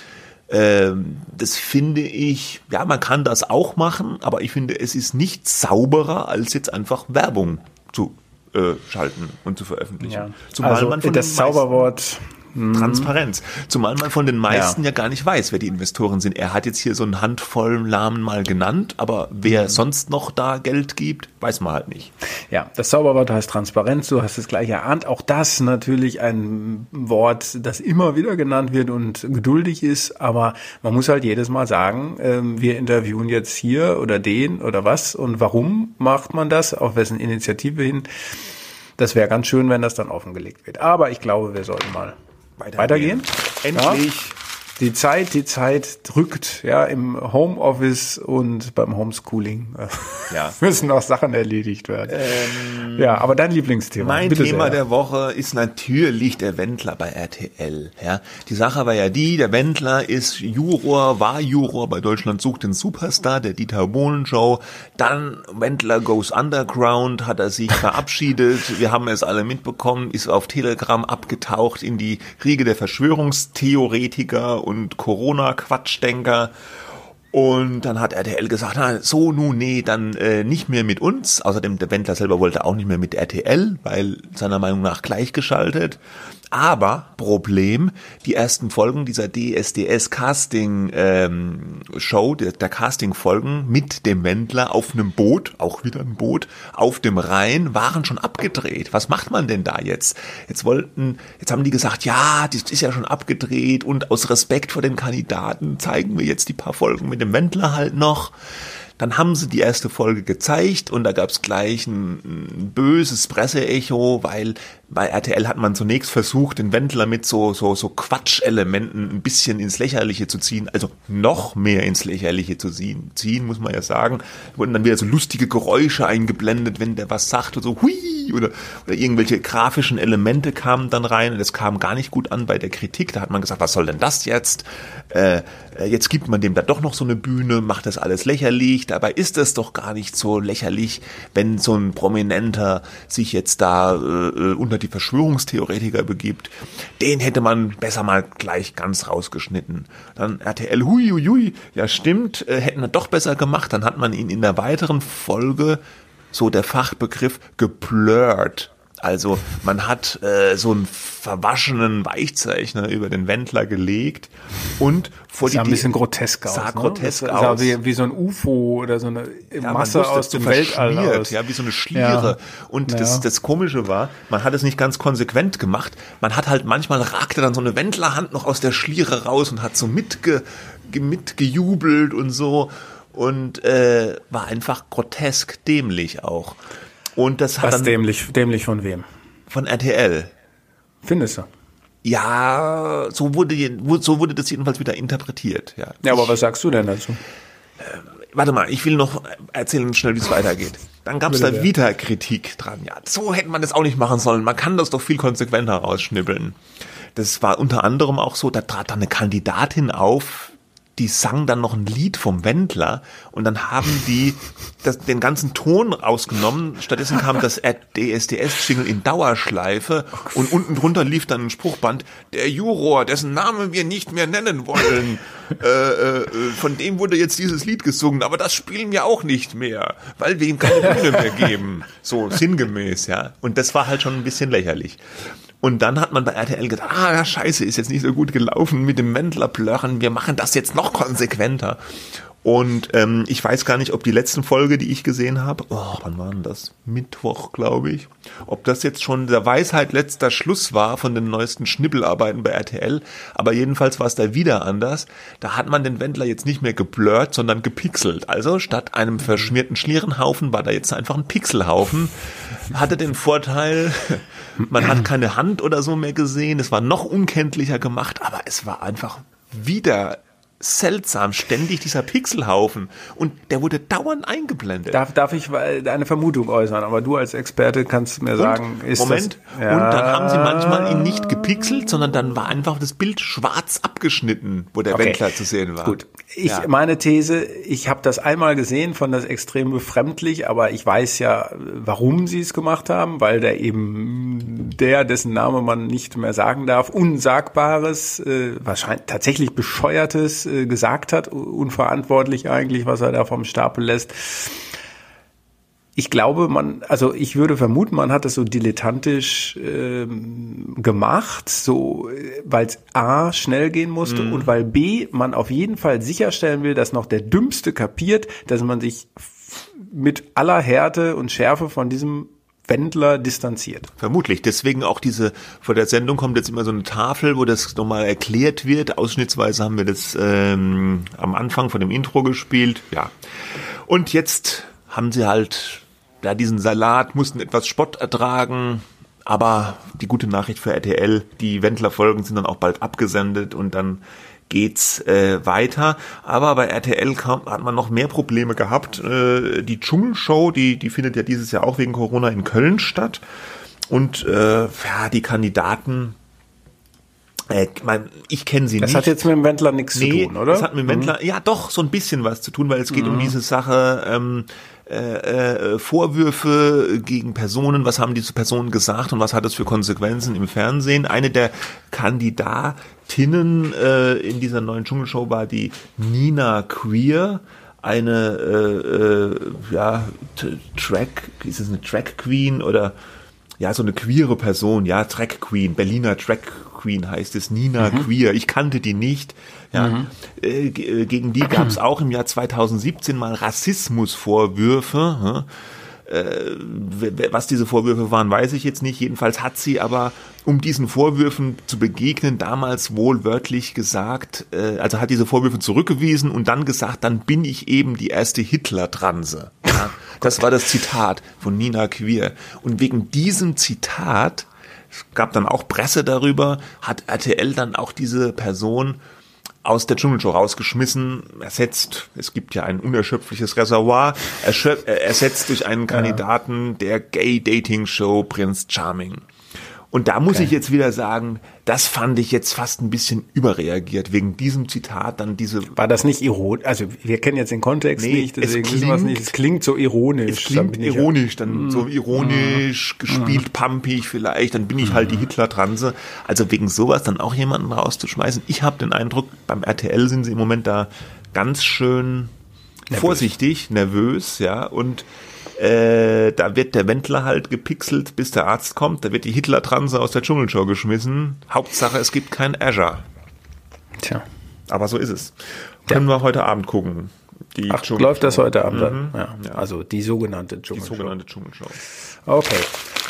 Ähm, das finde ich, ja, man kann das auch machen, aber ich finde, es ist nicht sauberer, als jetzt einfach Werbung zu äh, schalten und zu veröffentlichen. Ja. Zumal also man das den Zauberwort. Transparenz. Zumal man von den meisten Ja. ja. gar nicht weiß, wer die Investoren sind. Er hat jetzt hier so einen handvollen Namen mal genannt, aber wer Mhm. sonst noch da Geld gibt, weiß man halt nicht. Ja, das Zauberwort heißt Transparenz. Du hast es gleich erahnt. Auch das natürlich ein Wort, das immer wieder genannt wird und geduldig ist. Aber man muss halt jedes Mal sagen, ähm, wir interviewen jetzt hier oder den oder was und warum macht man das? Auf wessen Initiative hin? Das wäre ganz schön, wenn das dann offengelegt wird. Aber ich glaube, wir sollten mal weitergehen. Endlich. Die Zeit, die Zeit drückt, ja, im Homeoffice und beim Homeschooling (laughs) Ja. (laughs) müssen noch Sachen erledigt werden. ja, aber dein Lieblingsthema. Mein bitte Thema sehr. der Woche ist natürlich der Wendler bei RTL. Ja, die Sache war ja die, der Wendler ist Juror, war Juror bei Deutschland sucht den Superstar, der Dieter Bohlen Show. Dann Wendler goes underground, hat er sich verabschiedet. (laughs) Wir haben es alle mitbekommen, ist auf Telegram abgetaucht in die Riege der Verschwörungstheoretiker und Corona-Quatschdenker. Und dann hat RTL gesagt, na, so nun, nee, dann äh, nicht mehr mit uns. Außerdem, der Wendler selber wollte auch nicht mehr mit RTL, weil seiner Meinung nach gleichgeschaltet. Aber Problem, die ersten Folgen dieser DSDS Casting ähm, Show, der, der Casting Folgen mit dem Wendler auf einem Boot, auch wieder ein Boot, auf dem Rhein, waren schon abgedreht. Was macht man denn da jetzt? Jetzt wollten, jetzt haben die gesagt, ja, das ist ja schon abgedreht und aus Respekt vor den Kandidaten zeigen wir jetzt die paar Folgen mit dem Wendler halt noch. Dann haben sie die erste Folge gezeigt und da gab es gleich ein, ein böses Presseecho, weil bei RTL hat man zunächst versucht, den Wendler mit so, so, so Quatschelementen ein bisschen ins Lächerliche zu ziehen, also noch mehr ins Lächerliche zu ziehen, ziehen muss man ja sagen. Wurden dann wieder so lustige Geräusche eingeblendet, wenn der was sagt und so hui oder, oder irgendwelche grafischen Elemente kamen dann rein und das kam gar nicht gut an bei der Kritik. Da hat man gesagt, was soll denn das jetzt? Äh, äh, jetzt gibt man dem da doch noch so eine Bühne, macht das alles lächerlich. Dabei ist es doch gar nicht so lächerlich, wenn so ein Prominenter sich jetzt da äh, unter die Verschwörungstheoretiker begibt. Den hätte man besser mal gleich ganz rausgeschnitten. Dann RTL, hui, hui, hui, ja stimmt, äh, hätten wir doch besser gemacht. Dann hat man ihn in der weiteren Folge, so der Fachbegriff, geplört. Also man hat äh, so einen verwaschenen Weichzeichner über den Wendler gelegt und vor sah ein die bisschen grotesk aus. Sah ne? grotesk Das sah aus. Wie, wie so ein UFO oder so eine Ja, Masse wusste, aus so dem Weltall verschmiert, aus. Ja, wie so eine Schliere. Ja. Und Ja. das, das Komische war, man hat es nicht ganz konsequent gemacht. Man hat halt manchmal ragte dann so eine Wendlerhand noch aus der Schliere raus und hat so mitge, ge- mitgejubelt und so. Und äh, war einfach grotesk dämlich auch. Und das hat Was dann dämlich, dämlich von wem? von RTL. Findest du? Ja, so wurde, so wurde das jedenfalls wieder interpretiert. Ja, Ja, aber was sagst du denn dazu? Warte mal, ich will noch erzählen schnell, wie es weitergeht. Dann gab es da wieder Kritik dran. Ja, so hätte man das auch nicht machen sollen. Man kann das doch viel konsequenter rausschnibbeln. Das war unter anderem auch so, da trat dann eine Kandidatin auf, die sang dann noch ein Lied vom Wendler und dann haben die das, den ganzen Ton rausgenommen. Stattdessen kam das DSDS-Jingle in Dauerschleife und unten drunter lief dann ein Spruchband, der Juror, dessen Namen wir nicht mehr nennen wollen, äh, äh, von dem wurde jetzt dieses Lied gesungen, aber das spielen wir auch nicht mehr, weil wir ihm keine Bühne mehr geben. So sinngemäß, ja. Und das war halt schon ein bisschen lächerlich. Und dann hat man bei RTL gedacht, ah, scheiße, ist jetzt nicht so gut gelaufen mit dem Wendler-Plörren, wir machen das jetzt noch konsequenter. Und ähm, ich weiß gar nicht, ob die letzten Folge, die ich gesehen habe, oh, wann war denn das? Mittwoch, glaube ich. Ob das jetzt schon der Weisheit letzter Schluss war von den neuesten Schnippelarbeiten bei RTL. Aber jedenfalls war es da wieder anders. Da hat man den Wendler jetzt nicht mehr geblurrt, sondern gepixelt. Also statt einem verschmierten Schlierenhaufen war da jetzt einfach ein Pixelhaufen. Hatte den Vorteil, (laughs) man hat keine Hand oder so mehr gesehen. Es war noch unkenntlicher gemacht, aber es war einfach wieder seltsam, ständig dieser Pixelhaufen und der wurde dauernd eingeblendet. Darf, darf ich eine Vermutung äußern, aber du als Experte kannst mir und, sagen, ist Moment, das, ja, und dann haben sie manchmal ihn nicht gepixelt, sondern dann war einfach das Bild schwarz abgeschnitten, wo der okay. Wendler zu sehen war. Gut, ich ja. meine These, ich habe das einmal gesehen, fand das extrem befremdlich, aber ich weiß ja, warum sie es gemacht haben, weil der eben der, dessen Name man nicht mehr sagen darf, unsagbares, äh, wahrscheinlich tatsächlich bescheuertes äh, gesagt hat, unverantwortlich eigentlich, was er da vom Stapel lässt. Ich glaube, man, also ich würde vermuten, man hat das so dilettantisch ähm, gemacht, so weil es a schnell gehen musste mhm. und weil b man auf jeden Fall sicherstellen will, dass noch der Dümmste kapiert, dass man sich mit aller Härte und Schärfe von diesem Wendler distanziert. Vermutlich. Deswegen auch diese, vor der Sendung kommt jetzt immer so eine Tafel, wo das nochmal erklärt wird. Ausschnittsweise haben wir das ähm, am Anfang von dem Intro gespielt. Ja. Und jetzt haben sie halt da diesen Salat, mussten etwas Spott ertragen. Aber die gute Nachricht für RTL, die Wendler-Folgen sind dann auch bald abgesendet und dann geht's äh, weiter. Aber bei RTL kam, hat man noch mehr Probleme gehabt. Äh, die Dschungelshow, die, die findet ja dieses Jahr auch wegen Corona in Köln statt. Und äh, ja, die Kandidaten äh, ich kenne sie das nicht. Das hat jetzt mit dem Wendler nichts nee, zu tun, oder? Das hat mit dem Wendler, mhm. ja doch, so ein bisschen was zu tun, weil es geht mhm. um diese Sache, ähm, äh, äh, Vorwürfe gegen Personen, was haben diese Personen gesagt und was hat das für Konsequenzen im Fernsehen. Eine der Kandidatinnen äh, in dieser neuen Dschungelshow war die Nina Queer. Eine äh, äh, ja Track ist es eine Track Queen oder ja so eine queere Person? Ja Track Queen Berliner Track Queen heißt es Nina mhm. Queer. Ich kannte die nicht ja, mhm. äh, äh gegen die gab es (clears throat) auch im Jahr 2017 mal Rassismusvorwürfe. Äh, was diese Vorwürfe waren, weiß ich jetzt nicht. Jedenfalls hat sie aber, um diesen Vorwürfen zu begegnen, damals wohl wörtlich gesagt, äh, also hat diese Vorwürfe zurückgewiesen und dann gesagt, dann bin ich eben die erste Hitler-Transe. Ja, das war das Zitat von Nina Queer. Und wegen diesem Zitat, es gab dann auch Presse darüber, hat RTL dann auch diese Person aus der Dschungelshow rausgeschmissen, ersetzt, es gibt ja ein unerschöpfliches Reservoir, ersetzt durch einen Kandidaten der Gay-Dating-Show Prince Charming. Und da muss okay. ich jetzt wieder sagen, das fand ich jetzt fast ein bisschen überreagiert, wegen diesem Zitat dann diese. War das nicht ironisch? Also wir kennen jetzt den Kontext nee, nicht, deswegen es klingt, nicht. Es klingt so ironisch. Es klingt dann ironisch, dann mm, so ironisch, mm, gespielt mm. pampig vielleicht, dann bin ich halt die Hitler-Transe. Also wegen sowas dann auch jemanden rauszuschmeißen. Ich habe den Eindruck, beim RTL sind sie im Moment da ganz schön nervös. vorsichtig, nervös, ja, und äh, da wird der Wendler halt gepixelt, bis der Arzt kommt. Da wird die Hitler-Transe aus der Dschungelshow geschmissen. Hauptsache, es gibt kein Azure. Tja. Aber so ist es. Können ja. wir heute Abend gucken. Die Ach, läuft das heute Abend mhm. Ja. ja. Also die sogenannte Dschungelshow. Die sogenannte Dschungelshow. Okay.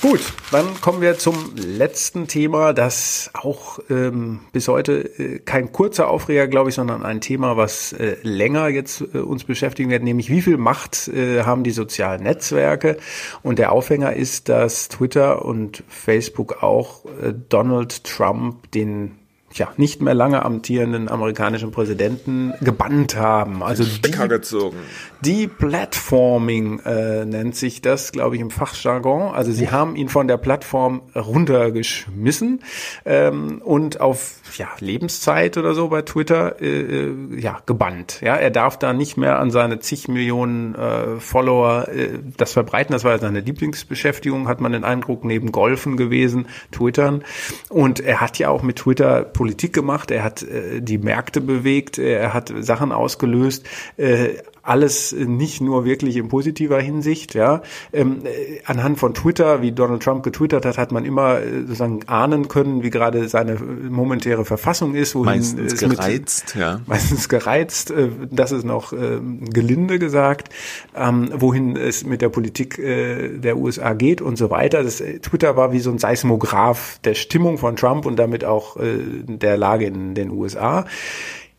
Gut, dann kommen wir zum letzten Thema, das auch ähm, bis heute äh, kein kurzer Aufreger, glaube ich, sondern ein Thema, was äh, länger jetzt äh, uns beschäftigen wird, nämlich wie viel Macht äh, haben die sozialen Netzwerke? Und der Aufhänger ist, dass Twitter und Facebook auch äh, Donald Trump den ja, nicht mehr lange amtierenden amerikanischen Präsidenten gebannt haben. Also die, gezogen. Deplatforming äh, nennt sich das, glaube ich, im Fachjargon. Also sie haben ihn von der Plattform runtergeschmissen ähm, und auf ja, Lebenszeit oder so bei Twitter äh, äh, ja, gebannt. Ja, er darf da nicht mehr an seine zig Millionen äh, Follower äh, das verbreiten. Das war seine Lieblingsbeschäftigung, hat man den Eindruck, neben Golfen gewesen, Twittern. Und er hat ja auch mit Twitter Politik gemacht, er hat äh, die Märkte bewegt, er hat Sachen ausgelöst. Äh, alles nicht nur wirklich in positiver Hinsicht. Ja, ähm, äh, anhand von Twitter, wie Donald Trump getwittert hat, hat man immer äh, sozusagen ahnen können, wie gerade seine momentäre Verfassung ist. Wohin meistens gereizt, mit, ja. (laughs) Meistens gereizt, äh, das ist noch äh, gelinde gesagt, ähm, wohin es mit der Politik äh, der USA geht und so weiter. Das, äh, Twitter war wie so ein Seismograph der Stimmung von Trump und damit auch äh, der Lage in den USA.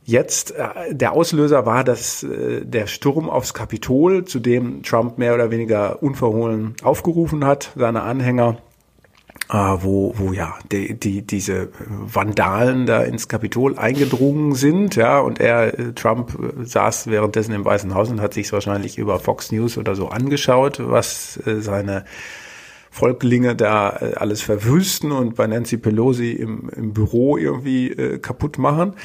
Jetzt, äh, der Auslöser war dass äh, der Sturm aufs Kapitol, zu dem Trump mehr oder weniger unverhohlen aufgerufen hat, seine Anhänger, äh, wo, wo ja die, die, diese Vandalen da ins Kapitol eingedrungen sind, ja, und er, äh, Trump, äh, saß währenddessen im Weißen Haus und hat sich wahrscheinlich über Fox News oder so angeschaut, was äh, seine Volklinge da alles verwüsten und bei Nancy Pelosi im, im Büro irgendwie äh, kaputt machen.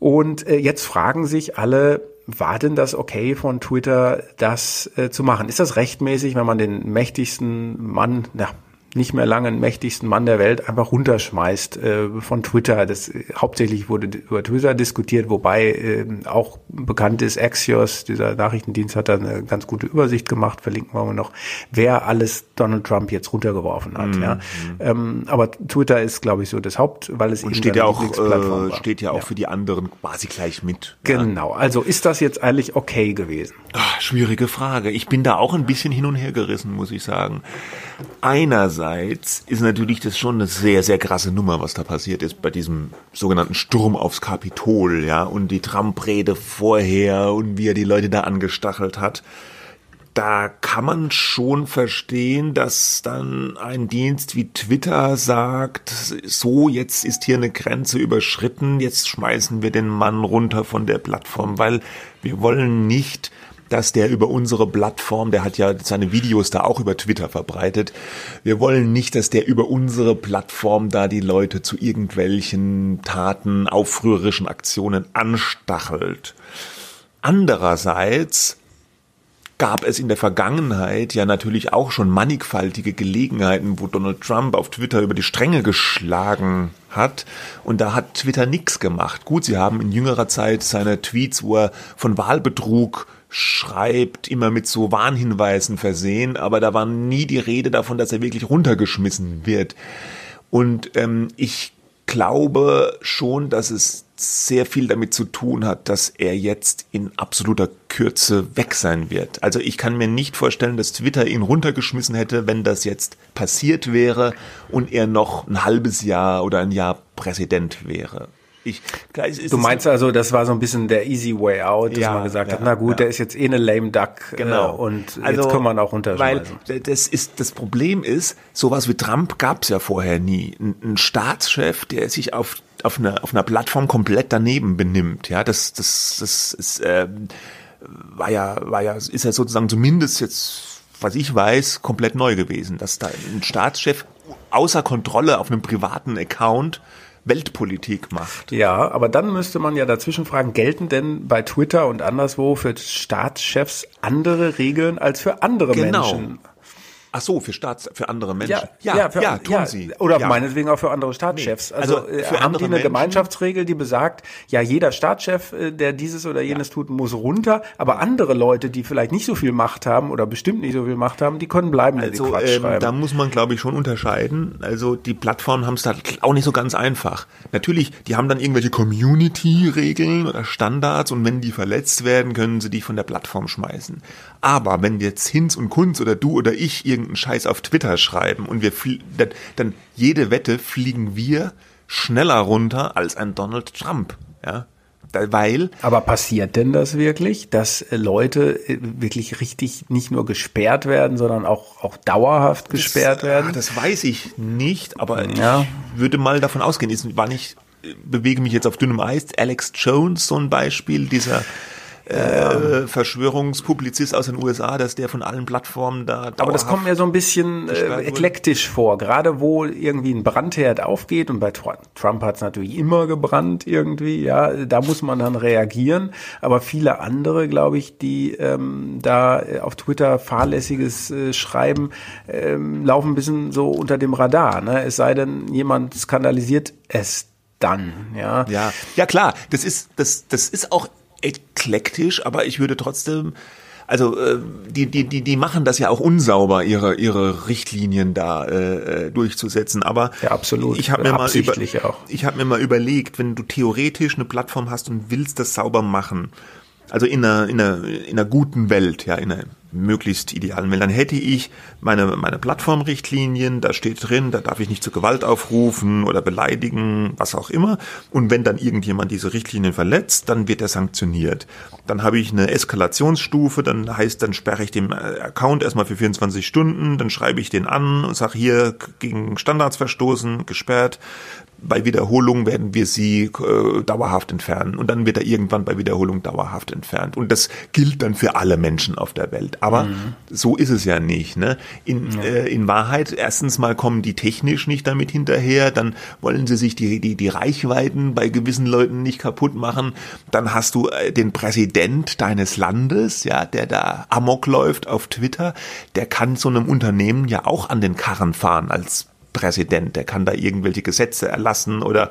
Und äh, jetzt fragen sich alle, war denn das okay von Twitter, das äh, zu machen? Ist das rechtmäßig, wenn man den mächtigsten Mann, na, nicht mehr lange mächtigsten Mann der Welt einfach runterschmeißt äh, von Twitter. Das äh, hauptsächlich wurde über Twitter diskutiert, wobei äh, auch bekannt ist Axios, dieser Nachrichtendienst hat da eine ganz gute Übersicht gemacht, verlinken wir noch, wer alles Donald Trump jetzt runtergeworfen hat. Mhm. Ja. Ähm, aber Twitter ist, glaube ich, so das Haupt, weil es Und steht ja auch äh, steht ja auch ja. für die anderen quasi gleich mit. Genau. Also ist das jetzt eigentlich okay gewesen? Ach, schwierige Frage. Ich bin da auch ein bisschen hin und her gerissen, muss ich sagen. Einerseits ist natürlich das schon eine sehr, sehr krasse Nummer, was da passiert ist bei diesem sogenannten Sturm aufs Kapitol, ja, und die Trump-Rede vorher und wie er die Leute da angestachelt hat. Da kann man schon verstehen, dass dann ein Dienst wie Twitter sagt, so, jetzt ist hier eine Grenze überschritten, jetzt schmeißen wir den Mann runter von der Plattform, weil wir wollen nicht, dass der über unsere Plattform, der hat ja seine Videos da auch über Twitter verbreitet, wir wollen nicht, dass der über unsere Plattform da die Leute zu irgendwelchen Taten, aufrührerischen Aktionen anstachelt. Andererseits gab es in der Vergangenheit ja natürlich auch schon mannigfaltige Gelegenheiten, wo Donald Trump auf Twitter über die Stränge geschlagen hat und da hat Twitter nichts gemacht. Gut, sie haben in jüngerer Zeit seine Tweets, wo er von Wahlbetrug schreibt, immer mit so Warnhinweisen versehen, aber da war nie die Rede davon, dass er wirklich runtergeschmissen wird. Und ähm, ich glaube schon, dass es sehr viel damit zu tun hat, dass er jetzt in absoluter Kürze weg sein wird. Also ich kann mir nicht vorstellen, dass Twitter ihn runtergeschmissen hätte, wenn das jetzt passiert wäre und er noch ein halbes Jahr oder ein Jahr Präsident wäre. Ich, klar, du meinst also, das war so ein bisschen der easy way out, dass ja, man gesagt ja, hat, na gut, ja. der ist jetzt eh eine lame duck genau. Äh, und also, jetzt kann man auch unterschreiben. Weil das ist das Problem ist, sowas wie Trump gab es ja vorher nie. Ein, ein, Staatschef, der sich auf auf einer auf einer Plattform komplett daneben benimmt, ja, das das das ist äh, war ja war ja ist ja sozusagen zumindest jetzt was ich weiß komplett neu gewesen, dass da ein Staatschef außer Kontrolle auf einem privaten Account Weltpolitik macht. Ja, aber dann müsste man ja dazwischen fragen, gelten denn bei Twitter und anderswo für Staatschefs andere Regeln als für andere genau. Menschen? Ach so, für Staats, für andere Menschen. Ja, ja, ja, für, ja tun ja, sie. Oder meinetwegen auch für andere Staatschefs. Nee. Also, also äh, für haben die eine Menschen? Gemeinschaftsregel, die besagt, ja, jeder Staatschef, äh, der dieses oder jenes tut, muss runter, aber andere Leute, die vielleicht nicht so viel Macht haben oder bestimmt nicht so viel Macht haben, die können bleiben, also, ähm. Da muss man, glaube ich, schon unterscheiden. Also die Plattformen haben es da auch nicht so ganz einfach. Natürlich, die haben dann irgendwelche Community-Regeln oder Standards und wenn die verletzt werden, können sie die von der Plattform schmeißen. Aber wenn jetzt Hinz und Kunz oder du oder ich irgendeinen Scheiß auf Twitter schreiben und wir dann, dann jede Wette fliegen wir schneller runter als ein Donald Trump, ja. Weil. Aber passiert denn das wirklich, dass äh, Leute äh, wirklich richtig nicht nur gesperrt werden, sondern auch, auch dauerhaft gesperrt das, werden? Das weiß ich nicht, aber ja. ich würde mal davon ausgehen, ich war nicht, bewege mich jetzt auf dünnem Eis. Alex Jones, so ein Beispiel, dieser äh, Verschwörungspublizist aus den USA, dass der von allen Plattformen da. Aber das kommt mir so ein bisschen äh, eklektisch vor, gerade wo irgendwie ein Brandherd aufgeht und bei Trump hat es natürlich immer gebrannt irgendwie, ja, da muss man dann reagieren. Aber viele andere, glaube ich, die ähm, da auf Twitter fahrlässiges äh, schreiben, ähm, laufen ein bisschen so unter dem Radar. Ne? Es sei denn, jemand skandalisiert es dann, ja. Ja, ja klar, das ist, das, das ist auch eklektisch, aber ich würde trotzdem also äh, die, die, die, die machen das ja auch unsauber, ihre, ihre Richtlinien da äh, äh durchzusetzen. Aber ja, absolut. ich habe mir, mal über, ich hab mir mal überlegt, wenn du theoretisch eine Plattform hast und willst das sauber machen, also in einer, in einer, in einer guten Welt, ja, in einer möglichst idealen Welt, dann hätte ich meine, meine Plattformrichtlinien, da steht drin, da darf ich nicht zu Gewalt aufrufen oder beleidigen, was auch immer. Und wenn dann irgendjemand diese Richtlinien verletzt, dann wird er sanktioniert. Dann habe ich eine Eskalationsstufe, dann heißt, dann sperre ich den Account erstmal für 24 Stunden, dann schreibe ich den an und sage hier gegen Standards verstoßen, gesperrt bei Wiederholung werden wir sie äh, dauerhaft entfernen und dann wird er irgendwann bei Wiederholung dauerhaft entfernt und das gilt dann für alle Menschen auf der Welt. Aber mhm. so ist es ja nicht. Ne? In, ja. äh, in Wahrheit erstens mal kommen die technisch nicht damit hinterher, dann wollen sie sich die die die Reichweiten bei gewissen Leuten nicht kaputt machen. Dann hast du äh, den Präsident deines Landes, ja, der da amok läuft auf Twitter, der kann so einem Unternehmen ja auch an den Karren fahren als Präsident, der kann da irgendwelche Gesetze erlassen oder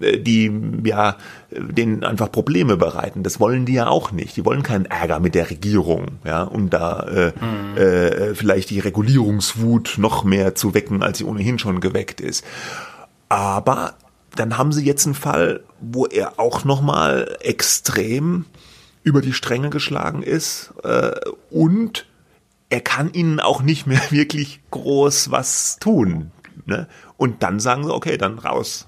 äh, die ja denen einfach Probleme bereiten. Das wollen die ja auch nicht. Die wollen keinen Ärger mit der Regierung, ja, um da äh, mhm. äh, vielleicht die Regulierungswut noch mehr zu wecken, als sie ohnehin schon geweckt ist. Aber dann haben sie jetzt einen Fall, wo er auch noch mal extrem über die Stränge geschlagen ist äh, und er kann ihnen auch nicht mehr (laughs) wirklich groß was tun. Ne? Und dann sagen sie, okay, dann raus.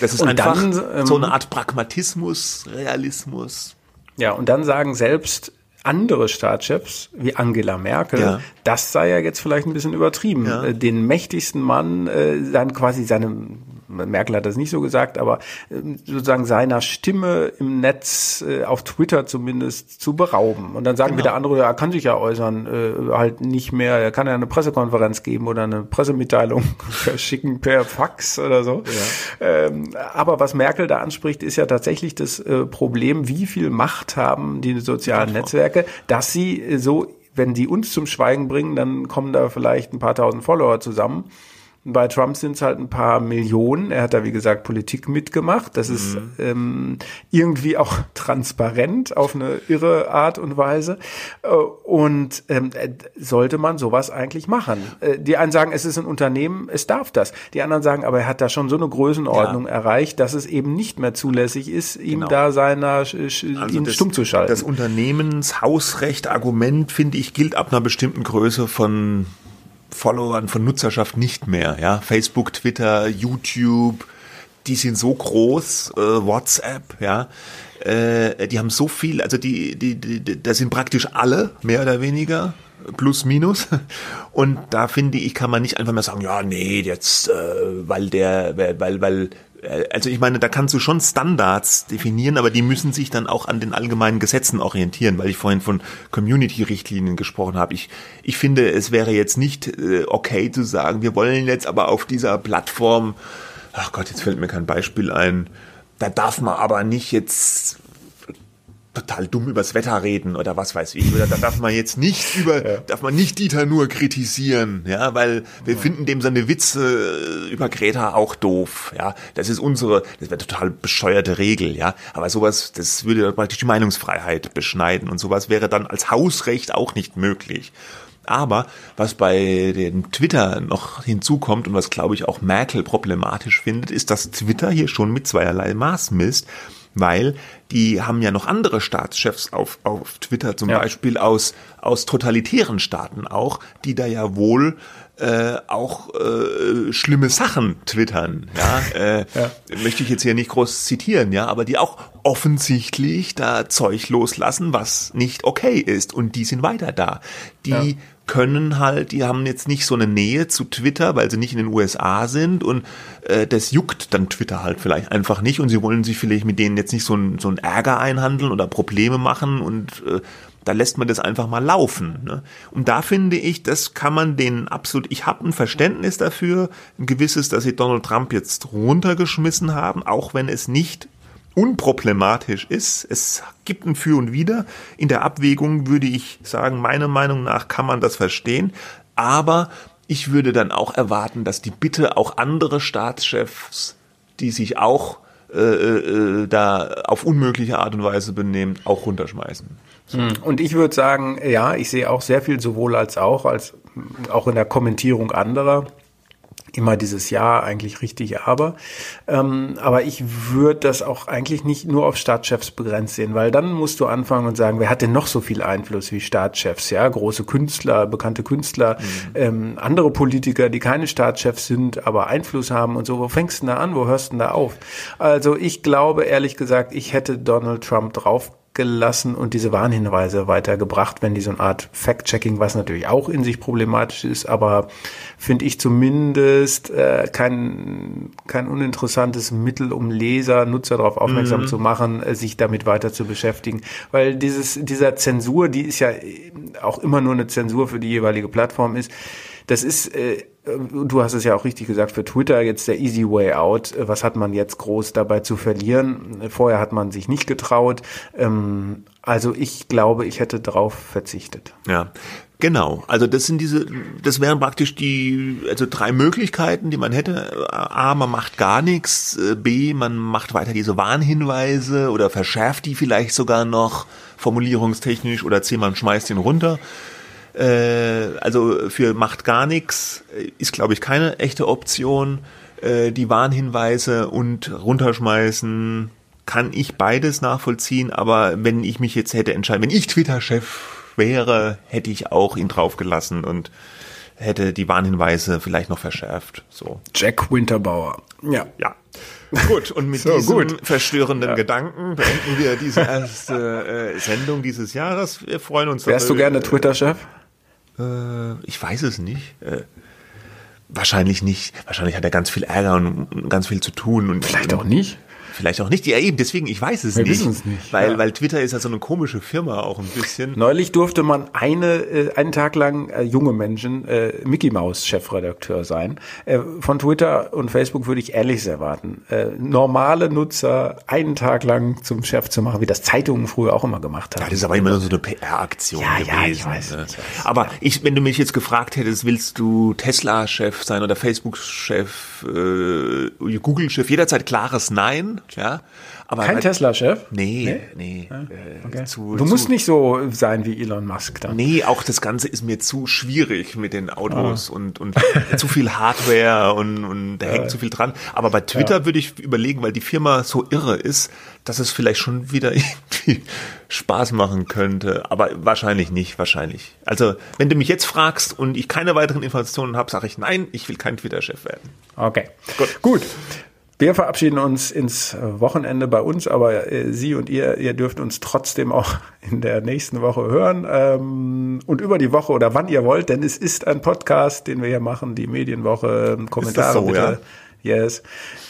Das ist und einfach dann, ähm, so eine Art Pragmatismus, Realismus. Ja, und dann sagen selbst andere Staatschefs wie Angela Merkel, ja. das sei ja jetzt vielleicht ein bisschen übertrieben. Ja. Äh, den mächtigsten Mann, äh, dann quasi seinem Merkel hat das nicht so gesagt, aber ähm, sozusagen seiner Stimme im Netz, äh, auf Twitter zumindest, zu berauben. Und dann sagen genau. wieder andere, er kann sich ja äußern, äh, halt nicht mehr, er kann ja eine Pressekonferenz geben oder eine Pressemitteilung (laughs) verschicken per Fax oder so. Ja. Ähm, aber was Merkel da anspricht, ist ja tatsächlich das äh, Problem, wie viel Macht haben die sozialen Netzwerke, dass sie so wenn die uns zum Schweigen bringen, dann kommen da vielleicht ein paar tausend Follower zusammen. Bei Trump sind es halt ein paar Millionen. Er hat da, wie gesagt, Politik mitgemacht. Das mhm. ist ähm, irgendwie auch (laughs) transparent auf eine irre Art und Weise. Äh, und ähm, äh, sollte man sowas eigentlich machen? Äh, die einen sagen, es ist ein Unternehmen, es darf das. Die anderen sagen, aber er hat da schon so eine Größenordnung ja. erreicht, dass es eben nicht mehr zulässig ist, ihm genau. da seiner also ihn das, stumm zu schalten. Das Unternehmenshausrecht-Argument, finde ich, gilt ab einer bestimmten Größe von Followern von Nutzerschaft nicht mehr. Ja, Facebook, Twitter, YouTube, die sind so groß, äh, WhatsApp, ja, äh, die haben so viel, also die, die, die, da sind praktisch alle mehr oder weniger plus minus (laughs) und da finde ich kann man nicht einfach mehr sagen ja nee jetzt äh, weil der weil weil also ich meine, da kannst du schon Standards definieren, aber die müssen sich dann auch an den allgemeinen Gesetzen orientieren, weil ich vorhin von Community-Richtlinien gesprochen habe. Ich, ich finde, es wäre jetzt nicht äh, okay zu sagen, wir wollen jetzt aber auf dieser Plattform, ach Gott, jetzt fällt mir kein Beispiel ein, da darf man aber nicht jetzt total dumm übers Wetter reden oder was weiß ich. Oder da darf man jetzt nicht über, ja. darf man nicht Dieter nur kritisieren, ja, weil wir ja. finden dem seine Witze über Greta auch doof, ja. Das ist unsere, das wäre total bescheuerte Regel, ja. Aber sowas, das würde praktisch die Meinungsfreiheit beschneiden und sowas wäre dann als Hausrecht auch nicht möglich. Aber was bei den Twitter noch hinzukommt und was glaube ich auch Merkel problematisch findet, ist, dass Twitter hier schon mit zweierlei Maß misst weil die haben ja noch andere Staatschefs auf, auf Twitter, zum ja. Beispiel aus, aus totalitären Staaten auch, die da ja wohl äh, auch äh, schlimme Sachen twittern. Ja, (laughs) äh, ja. möchte ich jetzt hier nicht groß zitieren, ja, aber die auch offensichtlich da Zeug loslassen, was nicht okay ist und die sind weiter da. Die ja können halt, die haben jetzt nicht so eine Nähe zu Twitter, weil sie nicht in den USA sind und äh, das juckt dann Twitter halt vielleicht einfach nicht und sie wollen sich vielleicht mit denen jetzt nicht so ein, so ein Ärger einhandeln oder Probleme machen und äh, da lässt man das einfach mal laufen. Ne? Und da finde ich, das kann man denen absolut, ich habe ein Verständnis dafür, ein gewisses, dass sie Donald Trump jetzt runtergeschmissen haben, auch wenn es nicht unproblematisch ist. Es gibt ein Für und Wider. In der Abwägung würde ich sagen, meiner Meinung nach kann man das verstehen. Aber ich würde dann auch erwarten, dass die Bitte auch andere Staatschefs, die sich auch äh, äh, da auf unmögliche Art und Weise benehmen, auch runterschmeißen. So. Hm. Und ich würde sagen, ja, ich sehe auch sehr viel sowohl als auch, als auch in der Kommentierung anderer immer dieses Ja eigentlich richtig, aber. Ähm, aber ich würde das auch eigentlich nicht nur auf Staatschefs begrenzt sehen, weil dann musst du anfangen und sagen, wer hat denn noch so viel Einfluss wie Staatschefs? Ja, große Künstler, bekannte Künstler, mhm. ähm, andere Politiker, die keine Staatschefs sind, aber Einfluss haben und so. Wo fängst du denn da an? Wo hörst du denn da auf? Also ich glaube ehrlich gesagt, ich hätte Donald Trump drauf gelassen und diese Warnhinweise weitergebracht, wenn die so eine Art Fact-Checking, was natürlich auch in sich problematisch ist, aber finde ich zumindest äh, kein, kein uninteressantes Mittel, um Leser, Nutzer darauf aufmerksam mhm. zu machen, äh, sich damit weiter zu beschäftigen. Weil dieses, dieser Zensur, die ist ja auch immer nur eine Zensur für die jeweilige Plattform ist, das ist, äh, du hast es ja auch richtig gesagt, für Twitter jetzt der easy way out. Was hat man jetzt groß dabei zu verlieren? Vorher hat man sich nicht getraut. Ähm, also ich glaube, ich hätte darauf verzichtet. Ja. Genau, also das sind diese, das wären praktisch die, also drei Möglichkeiten, die man hätte. A, man macht gar nichts, B, man macht weiter diese Warnhinweise oder verschärft die vielleicht sogar noch formulierungstechnisch oder C, man schmeißt ihn runter. Äh, also für macht gar nichts ist, glaube ich, keine echte Option. Äh, die Warnhinweise und runterschmeißen kann ich beides nachvollziehen, aber wenn ich mich jetzt hätte entscheiden, wenn ich Twitter-Chef wäre, hätte ich auch ihn draufgelassen und hätte die Warnhinweise vielleicht noch verschärft. So. Jack Winterbauer. Ja. Ja. Gut, und mit (laughs) so, diesem gut. verstörenden ja. Gedanken beenden wir diese erste äh, Sendung dieses Jahres. Wir freuen uns. Wärst du gerne Twitter-Chef? Äh, ich weiß es nicht. Äh, wahrscheinlich nicht. Wahrscheinlich hat er ganz viel Ärger und ganz viel zu tun. Und Vielleicht auch nicht. Vielleicht auch nicht. Ja, eben, deswegen, ich weiß es Wir nicht. Wir wissen es nicht. Weil, ja. weil Twitter ist ja so eine komische Firma auch ein bisschen. Neulich durfte man eine, äh, einen Tag lang äh, junge Menschen äh, Mickey Mouse Chefredakteur sein. Äh, von Twitter und Facebook würde ich Ähnliches erwarten. Äh, normale Nutzer einen Tag lang zum Chef zu machen, wie das Zeitungen früher auch immer gemacht haben. Ja, das ist aber immer so eine PR-Aktion ja, gewesen. Ja, ich weiß, ne? ich weiß. Aber ich, wenn du mich jetzt gefragt hättest, willst du Tesla-Chef sein oder Facebook-Chef, äh, Google-Chef, jederzeit klares Nein, ja. Aber Kein Tesla-Chef? Nee, nee. nee ah, äh, okay. zu, du musst nicht so sein wie Elon Musk dann. Nee, auch das Ganze ist mir zu schwierig mit den Autos ah. und, und (laughs) zu viel Hardware und, und da hängt zu viel dran. Aber bei Twitter ja. würde ich überlegen, weil die Firma so irre ist, dass es vielleicht schon wieder (laughs) irgendwie Spaß machen könnte. Aber wahrscheinlich nicht, wahrscheinlich. Also, wenn du mich jetzt fragst und ich keine weiteren Informationen habe, sage ich nein, ich will kein Twitter-Chef werden. Okay. Gut. Gut. Wir verabschieden uns ins Wochenende bei uns, aber äh, Sie und ihr, ihr dürft uns trotzdem auch (laughs) in der nächsten Woche hören ähm, und über die Woche oder wann ihr wollt, denn es ist ein Podcast, den wir hier machen, die Medienwoche. Kommentare so, bitte. Ja? Yes.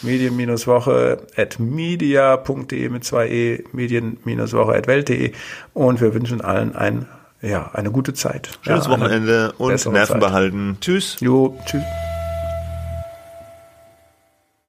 Medien-Woche at media.de mit zwei E, Medien-Woche at welt.de und wir wünschen allen ein, ja, eine gute Zeit. Schönes ja, Wochenende und Nerven Zeit. behalten. Tschüss. Jo, tschüss.